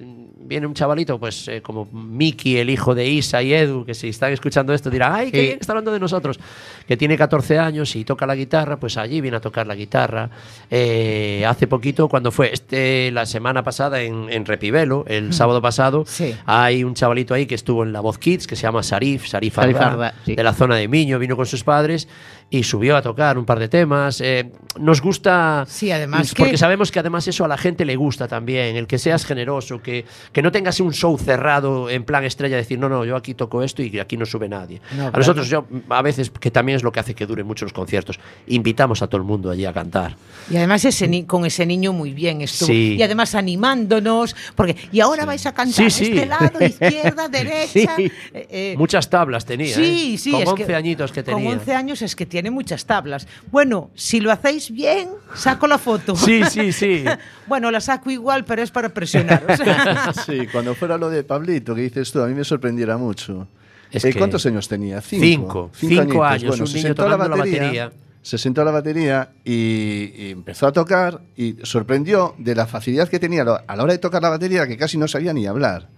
viene un chavalito, pues eh, como Miki, el hijo de Isa y Edu, que si están escuchando esto dirán, ay, qué Sí. bien está hablando de nosotros, que tiene 14 años y toca la guitarra, pues allí viene a tocar la guitarra. Eh, hace poquito, cuando fue este la semana pasada en, en Repivelo, el sábado pasado, Sí. hay un chavalito ahí que estuvo en la Voz Kids, que se llama Sarif, Sarif, Sarif Arda, Arda, sí. de la zona de Miño, vino con sus padres y subió a tocar un par de temas. Eh, nos gusta, Sí, además porque que- sabemos que además eso a la gente le gusta también, el que seas generoso, que, que no tengas un show cerrado en plan estrella, decir, no, no, yo aquí toco esto y aquí no sube nadie. No, a claro. nosotros, yo, a veces, que también es lo que hace que duren mucho los conciertos, invitamos a todo el mundo allí a cantar. Y además ese ni- con ese niño muy bien estuvo. Sí. Y además animándonos, porque y ahora vais a cantar Sí, sí. este lado, izquierda, [laughs] derecha. Sí. eh, eh, Muchas tablas tenía, Sí, ¿eh? sí, Con es 11 que- añitos que tenía. Con 11 años es que tiene muchas tablas. Bueno, si lo hacéis bien, saco la foto. Sí, sí, sí. [laughs] bueno, la saco igual, pero es para presionaros. [laughs] Sí, cuando fuera lo de Pablito, que dices tú, a mí me sorprendiera mucho. Es Eh, que- ¿Cuántos años tenía? Cinco. Cinco. Cinco añitos. años, un se niño sentó a tocando la batería. Se sentó a la batería y, y empezó a tocar y sorprendió de la facilidad que tenía a la hora de tocar la batería que casi no sabía ni hablar.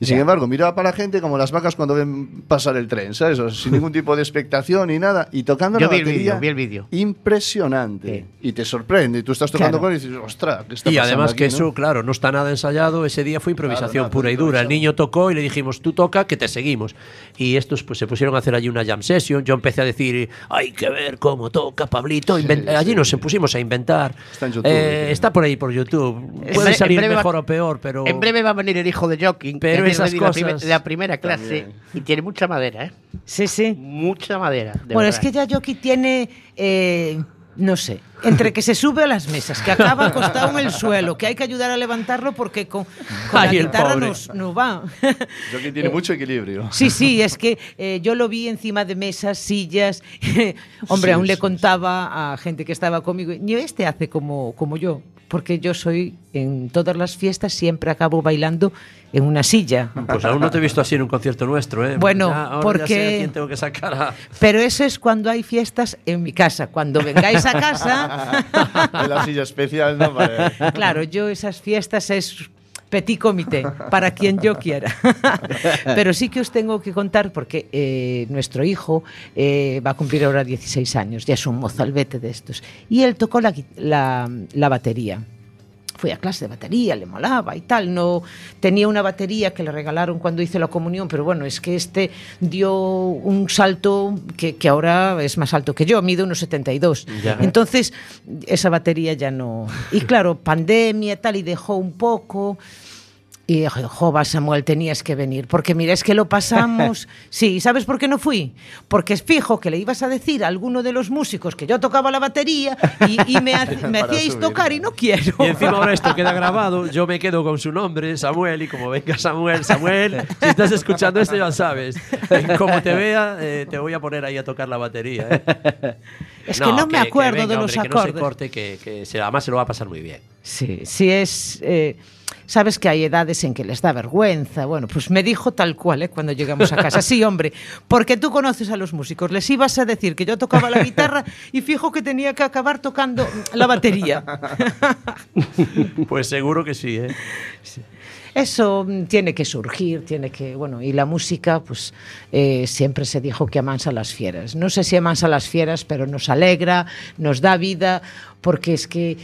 Y sin embargo, miraba para la gente como las vacas cuando ven pasar el tren, ¿sabes? O sea, sin [laughs] ningún tipo de expectación ni nada. Y tocando Yo la vi el batería. vídeo, vi el vídeo. Impresionante. Y te sorprende. Y tú estás tocando Claro. con él y dices, ostras, ¿qué está Y pasando además aquí, que no?". eso, claro, no está nada ensayado. Ese día fue improvisación Claro, nada, pura y dura. El niño tocó y le dijimos, tú toca, que te seguimos. Y estos pues se pusieron a hacer allí una jam session. Yo empecé a decir, hay que ver cómo toca Pablito. Inven- allí nos pusimos a inventar. Está en YouTube, Eh, está por ahí por YouTube. En Puede bre- salir en breve va- mejor o peor, pero. En breve va a venir el hijo de Joking, Pero es esas la, cosas- de la primera clase, También. y tiene mucha madera, ¿eh? Sí, sí. Mucha madera. de bueno, verdad. es que ya Yoki tiene, eh, no sé, entre que se sube a las mesas, que acaba acostado en el suelo, que hay que ayudar a levantarlo porque con, con Ay, la guitarra nos, no va. [laughs] Yo que tiene mucho equilibrio. Sí, sí, es que eh, yo lo vi encima de mesas, sillas. [laughs] Hombre, Sí, aún le sí, contaba a gente que estaba conmigo, ni este hace como, como yo, porque yo soy en todas las fiestas siempre acabo bailando en una silla. Pues aún no te he visto así en un concierto nuestro, ¿eh? Bueno, Ya- ahora ya porque- sé a quién tengo que sacar a. Pero eso es cuando hay fiestas en mi casa. Cuando vengáis a casa, En [laughs] la silla especial, ¿no? Claro, yo esas fiestas es petit comité, para quien yo quiera. [laughs] Pero sí que os tengo que contar, porque eh, nuestro hijo eh, va a cumplir ahora 16 años, ya es un mozalbete de estos, y él tocó la, la batería. Fui a clase de batería, le molaba y tal. No tenía una batería que le regalaron cuando hice la comunión, pero bueno, es que este dio un salto que, que ahora es más alto que yo, mide unos 72. Ya. Entonces, esa batería ya no. Y claro, pandemia y tal, y dejó un poco. Y dije, jova, Samuel, tenías que venir. Porque mira, es que lo pasamos. [laughs] Sí, ¿sabes por qué no fui? Porque es fijo que le ibas a decir a alguno de los músicos que yo tocaba la batería y, y me, [laughs] me hacíais subir, tocar y no quiero. Y encima ahora esto queda [laughs] grabado, yo me quedo con su nombre, Samuel, y como venga Samuel, Samuel, si estás escuchando esto ya sabes, como te vea, eh, te voy a poner ahí a tocar la batería. ¿eh? Es que no me acuerdo de los hombre, Que no se acordes. corte, que, que se- además se lo va a pasar muy bien. Sí, sí es. eh, Sabes que hay edades en que les da vergüenza. Bueno, pues me dijo tal cual ¿eh? cuando llegamos a casa. Sí, hombre, porque tú conoces a los músicos. Les ibas a decir que yo tocaba la guitarra y fijo que tenía que acabar tocando la batería. [laughs] Pues seguro que sí, ¿eh? Eso mm, tiene que surgir, tiene que, bueno, y la música, pues eh, siempre se dijo que amansa las fieras. No sé si amansa las fieras, pero nos alegra, nos da vida, porque es que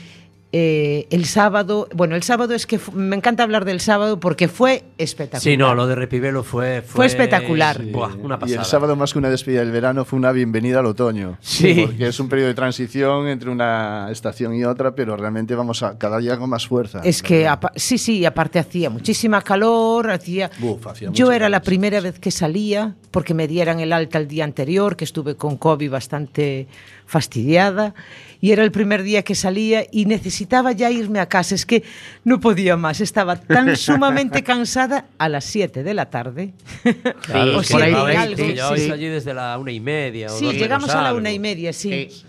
eh, el sábado, bueno, el sábado es que me encanta hablar del sábado porque fue espectacular. Sí, no, lo de Repivelo fue... Fue espectacular. Sí. Buah, una Y pasada. el sábado, más que una despedida del verano, fue una bienvenida al otoño. Sí. Porque es un periodo de transición entre una estación y otra, pero realmente vamos a cada día con más fuerza. Es que, sí, sí, aparte hacía muchísima calor, hacía... Buf, hacía Yo era la calor, primera vez que salía porque me dieran el alta el día anterior, que estuve con COVID bastante fastidiada, y era el primer día que salía y necesitaba ya irme a casa, es que no podía más, estaba tan [laughs] sumamente cansada a las 7 de la tarde. Claro, [laughs] o que por ahí, algo, que llevabais sí. allí desde la una y media. o Sí, dos llegamos menos a la una y media, sí. Sí.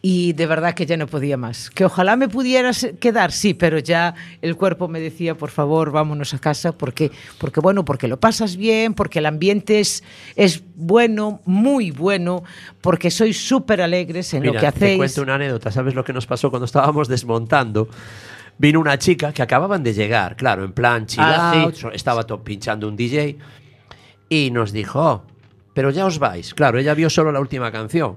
Y de verdad que ya no podía más. Que ojalá me pudieras quedar, sí, pero ya el cuerpo me decía, por favor, vámonos a casa, porque, porque bueno, porque lo pasas bien, porque el ambiente es, es bueno, muy bueno, porque sois súper alegres en Mira, lo que te hacéis. cuento una anécdota. ¿Sabes lo que nos pasó cuando estábamos desmontando? Vino una chica que acababan de llegar, claro, en plan chill Ah, out, estaba pinchando un DJ y nos dijo, "Oh, pero ya os vais. Claro, ella vio solo la última canción.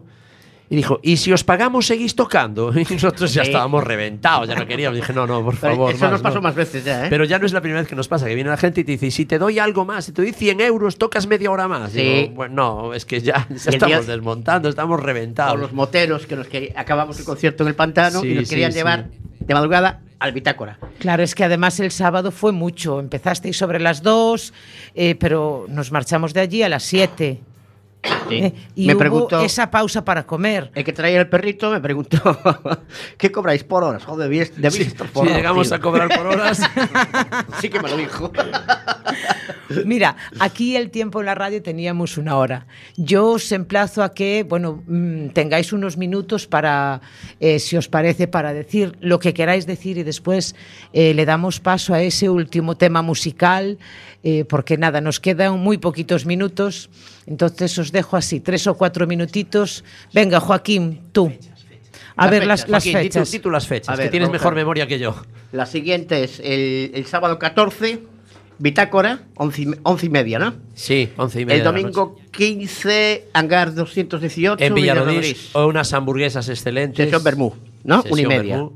Y dijo, ¿y si os pagamos seguís tocando? [laughs] Y nosotros ya estábamos reventados, ya no queríamos. Dije, no, no, por Pero favor. Eso más, nos pasó no". más veces ya, ¿eh? Pero ya no es la primera vez que nos pasa, que viene la gente y te dice, "Y si te doy algo más, si te doy 100 euros, tocas media hora más. Sí. Digo, bueno, no, es que ya, ya estamos día- desmontando, estamos o reventados. los moteros que nos querían, acabamos el concierto en el pantano Sí, y nos querían sí. llevar de madrugada al bitácora. Claro, es que además el sábado fue mucho. Empezasteis sobre las 2, eh, pero nos marchamos de allí a las 7. Eh, y me hubo preguntó esa pausa para comer. el que traía el perrito me preguntó [laughs] ¿qué cobráis por horas? Joder, estar por Si llegamos tío. a cobrar por horas, [laughs] sí que me lo dijo. Mira, aquí el tiempo en la radio teníamos una hora. Yo os emplazo a que, bueno, mm, tengáis unos minutos para, eh, si os parece, para decir lo que queráis decir y después eh, le damos paso a ese último tema musical, eh, porque nada, nos quedan muy poquitos minutos. Entonces os dejo así, tres o cuatro minutitos. Venga, Joaquín, tú. A Las ver fechas, las, las Joaquín, di tú, fechas. di tú las fechas, A ver, que tienes mejor a ver. memoria que yo. La siguiente es el, el sábado 14, Bitácora, 11 y, me- 11 y media, ¿no? Sí, once y media. El domingo 15, Hangar 218, noche. en Villarrodís, Villarrodís. o unas hamburguesas excelentes. Sesión Bermú, ¿no? Sesión Una y media. Bermú.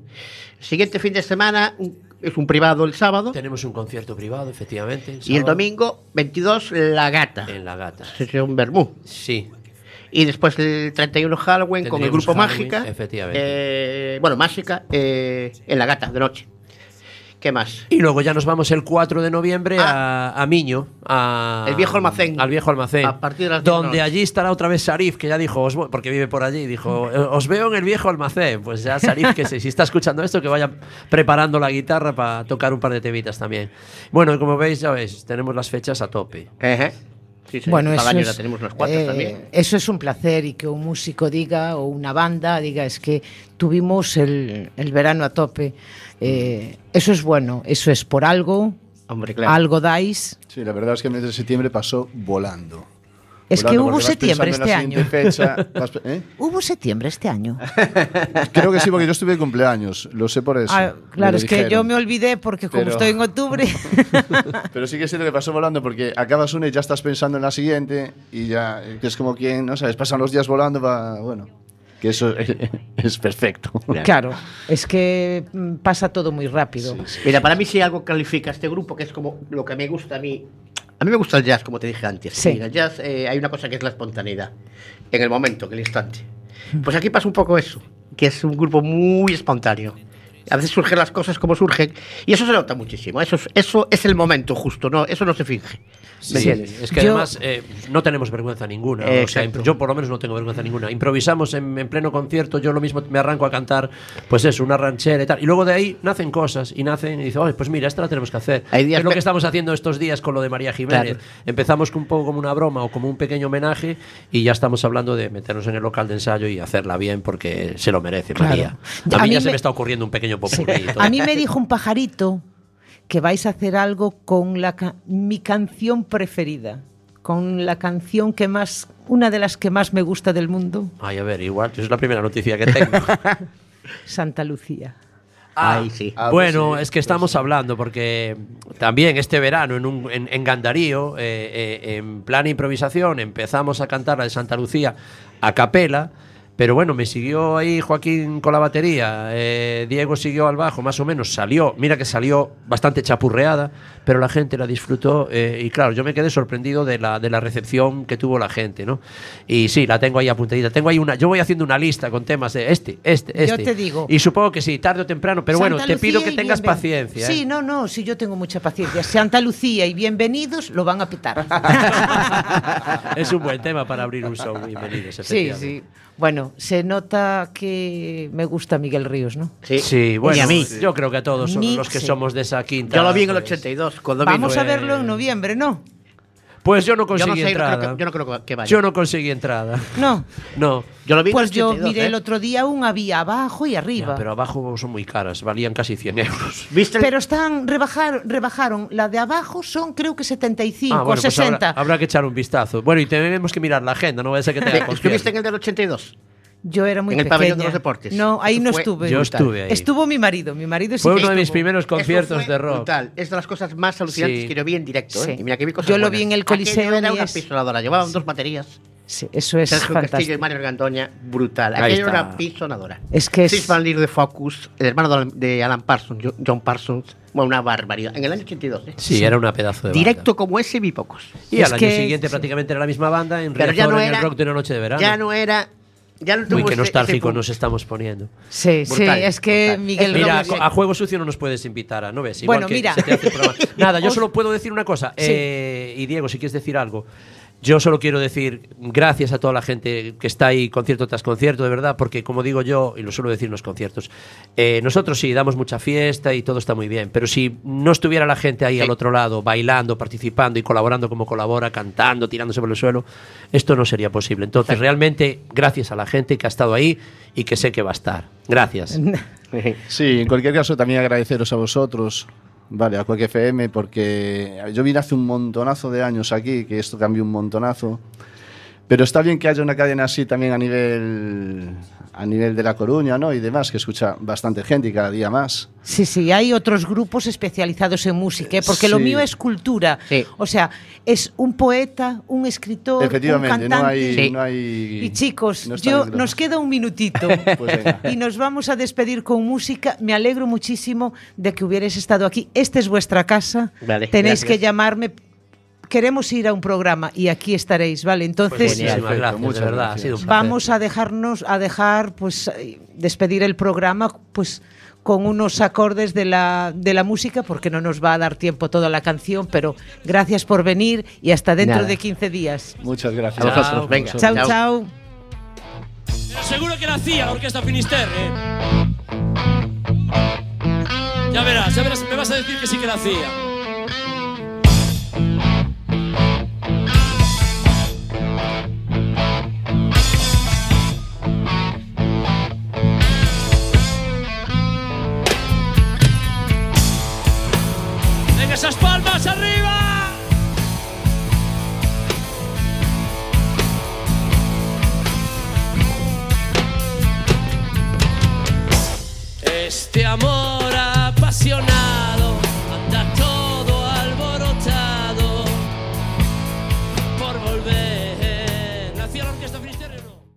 Siguiente fin de semana un- es un privado el sábado. Tenemos un concierto privado, efectivamente. Y el domingo 22, La Gata. En La Gata. [laughs] Sesión Bermú. Sí. Y después el 31 Halloween con el grupo Halloween, Mágica. efectivamente. eh, bueno, Mágica eh, en La Gata, de noche. ¿Qué más? Y luego ya nos vamos el 4 de noviembre a, a Miño, a- Ah. El viejo almacén. Al viejo almacén. A partir de las 10 de la donde allí estará otra vez Sarif, que ya dijo, os voy- porque vive por allí, dijo, "Eh, os veo en el viejo almacén. Pues ya Sarif, que se- si está escuchando esto, que vaya preparando la guitarra para tocar un par de temitas también. Bueno, como veis, ya veis, tenemos las fechas a tope. Sí, sí, Bueno, cada eso año es, ya tenemos unas cuantas eh, también. eso es un placer y que un músico diga o una banda diga es que tuvimos el, el verano a tope. Eh, eso es bueno, eso es por algo, Hombre, claro. algo dais. Sí, la verdad es que el mes de septiembre pasó volando. Es que hubo septiembre este año. fecha, vas ¿eh? [laughs] Hubo septiembre este año. Creo que sí, porque yo estuve de cumpleaños, lo sé por eso. Ah, claro, lo es que yo me olvidé porque como Pero- estoy en octubre. [laughs] Pero sí que es cierto que pasó volando porque acabas una y ya estás pensando en la siguiente y ya, eh, que es como quien, no sabes, pasan los días volando, va, bueno, que eso es [laughs] perfecto. claro, es que mm, pasa todo muy rápido. Mira, para mí si algo califica a este grupo, que es como lo que me gusta a mí. A mí me gusta el jazz, como te dije antes. Sí. En el jazz eh, hay una cosa que es la espontaneidad. En el momento, en el instante. Pues aquí pasa un poco eso, que es un grupo muy espontáneo. A veces surgen las cosas como surgen. Y eso se nota muchísimo. Eso es, eso es el momento justo, ¿no? Eso no se finge. ¿Me Sí, es que Yo- además eh, no tenemos vergüenza ninguna. Eh, o sea, yo por lo menos no tengo vergüenza ninguna. Improvisamos en, en pleno concierto, yo lo mismo me arranco a cantar, pues eso, una ranchera y tal. Y luego de ahí nacen cosas y nacen y dicen, "Oye, pues mira, esta la tenemos que hacer. Hay días es lo que- estamos haciendo estos días con lo de María Jiménez. Claro. Empezamos con un poco como una broma o como un pequeño homenaje y ya estamos hablando de meternos en el local de ensayo y hacerla bien porque se lo merece Claro. María. A A mí mí ya se me- me está ocurriendo un pequeño popurrí. A mí me dijo un pajarito que vais a hacer algo con la ca- mi canción preferida, con la canción que más, una de las que más me gusta del mundo, Ay, a ver, igual, es la primera noticia que tengo. [laughs] Santa Lucía. Ay, sí. Ah, bueno, pues sí, es que estamos hablando porque también este verano en, un, en, en Gandarío, eh, eh, en plan improvisación, empezamos a cantar la de Santa Lucía a capela. Pero bueno, me siguió ahí Joaquín con la batería, eh, Diego siguió al bajo, más o menos salió, mira que salió bastante chapurreada, pero la gente la disfrutó eh, y claro, yo me quedé sorprendido de la, de la recepción que tuvo la gente, ¿no? Y sí, la tengo ahí apuntadita, tengo ahí una, yo voy haciendo una lista con temas de este, este, Yo este. te digo. Y supongo que sí, tarde o temprano, pero bueno, te pido que tengas bienven- paciencia. Sí, ¿eh? no, no, sí, yo tengo mucha paciencia. Santa Lucía y bienvenidos lo van a pitar. [laughs] es un buen tema para abrir un show. Bienvenidos, sí, sí. Bueno, se nota que me gusta Miguel Ríos, ¿no? Sí, Sí, bueno, Y a mí. yo creo que a todos Ni- los que sí. somos de esa quinta. Yo lo vi en el pues- 82, cuando Vamos vino. a verlo en noviembre, ¿no? Pues yo no Yo conseguí no sé, no entrada. creo que, yo no creo que vaya. Yo no conseguí entrada. No. [laughs] No. Yo lo vi en Pues el yo 82, miré ¿eh? el otro día aún había abajo y arriba. Ya, pero abajo son muy caras, valían casi 100 euros. ¿Viste el- Pero están rebajar, rebajaron. La de abajo son creo que 75 Ah, bueno, o pues 60. habrá, habrá que echar un vistazo. Bueno, y tenemos que mirar la agenda, no vaya a ser que tenga [laughs] ¿Estuviste en el del 82? Yo era muy en el pequeña. pabellón de los deportes. No, ahí Eso no fue estuve. Yo estuve ahí. Estuvo mi marido. Mi marido sí Fue uno de mis estuvo. primeros conciertos fue de rock. Brutal. Es de las cosas más alucinantes Sí. que yo vi en directo. Sí. ¿eh? Y mira que vi cosas Yo lo buenas. vi en el Coliseo Aquello era y una es- pisonadora. Llevaban dos baterías. Sí, eso es Sergio Castillo y fantástico. Mario Gandoña. Brutal. Ahí Aquello era está. una pisonadora. Es que es- Six Van Leer de Focus. El hermano de- de Alan Parsons. Jo- John Parsons. Bueno, una barbaridad. En el año 82. ¿eh? Sí, era una pedazo de banda. Directo como ese vi pocos. Y Es al año que- siguiente sí. prácticamente era la misma banda en Pero ya Riazor, no en era. el rock de una noche de verano. Ya no era. Ya no Uy, qué nostálgico nos estamos poniendo. Sí, Brutal, sí, es que brutal. Miguel Mira, a Juego Sucio no nos puedes invitar a, ¿no ves? Igual Bueno, que mira. se te hace el programa. Nada, yo [laughs] solo puedo decir una cosa. Sí. eh, y Diego, si quieres decir algo. Yo solo quiero decir gracias a toda la gente que está ahí concierto tras concierto, de verdad, porque como digo yo, y lo suelo decir en los conciertos, eh, nosotros sí damos mucha fiesta y todo está muy bien, pero si no estuviera la gente ahí Sí. al otro lado, bailando, participando y colaborando como colabora, cantando, tirándose por el suelo, esto no sería posible. Entonces, realmente, gracias a la gente que ha estado ahí y que sé que va a estar. Gracias. [laughs] Sí, en cualquier caso también agradeceros a vosotros, vale, a Cualquier FM, porque yo vine hace un montonazo de años aquí, que esto cambió un montonazo, Pero está bien que haya una cadena así también a nivel a nivel de La Coruña, ¿no? Y demás, que escucha bastante gente y cada día más. Sí, sí, hay otros grupos especializados en música, ¿eh? porque lo Sí. mío es cultura. Sí. O sea, es un poeta, un escritor, Efectivamente, un no cantante. hay, Sí. no hay. Y chicos, no yo, nos queda un minutito [laughs] Pues venga. y nos vamos a despedir con música. Me alegro muchísimo de que hubierais estado aquí. Esta es vuestra casa. Vale, Tenéis gracias. que llamarme. Queremos ir a un programa y aquí estaréis, ¿vale? Entonces, Pues gracias, muchas de verdad, gracias. ha sido un placer. vamos a dejarnos, a dejar, pues, eh, despedir el programa, pues, con unos acordes de la, de la música, porque no nos va a dar tiempo toda la canción, pero gracias por venir y hasta dentro Nada. de 15 días. Muchas gracias. Vosotros, venga. Chao, Chao. chao. Pero seguro que la hacía la orquesta Finisterre. ¿eh? Ya verás, ya verás, me vas a decir que sí que la hacía. Esas palmas arriba. Este amor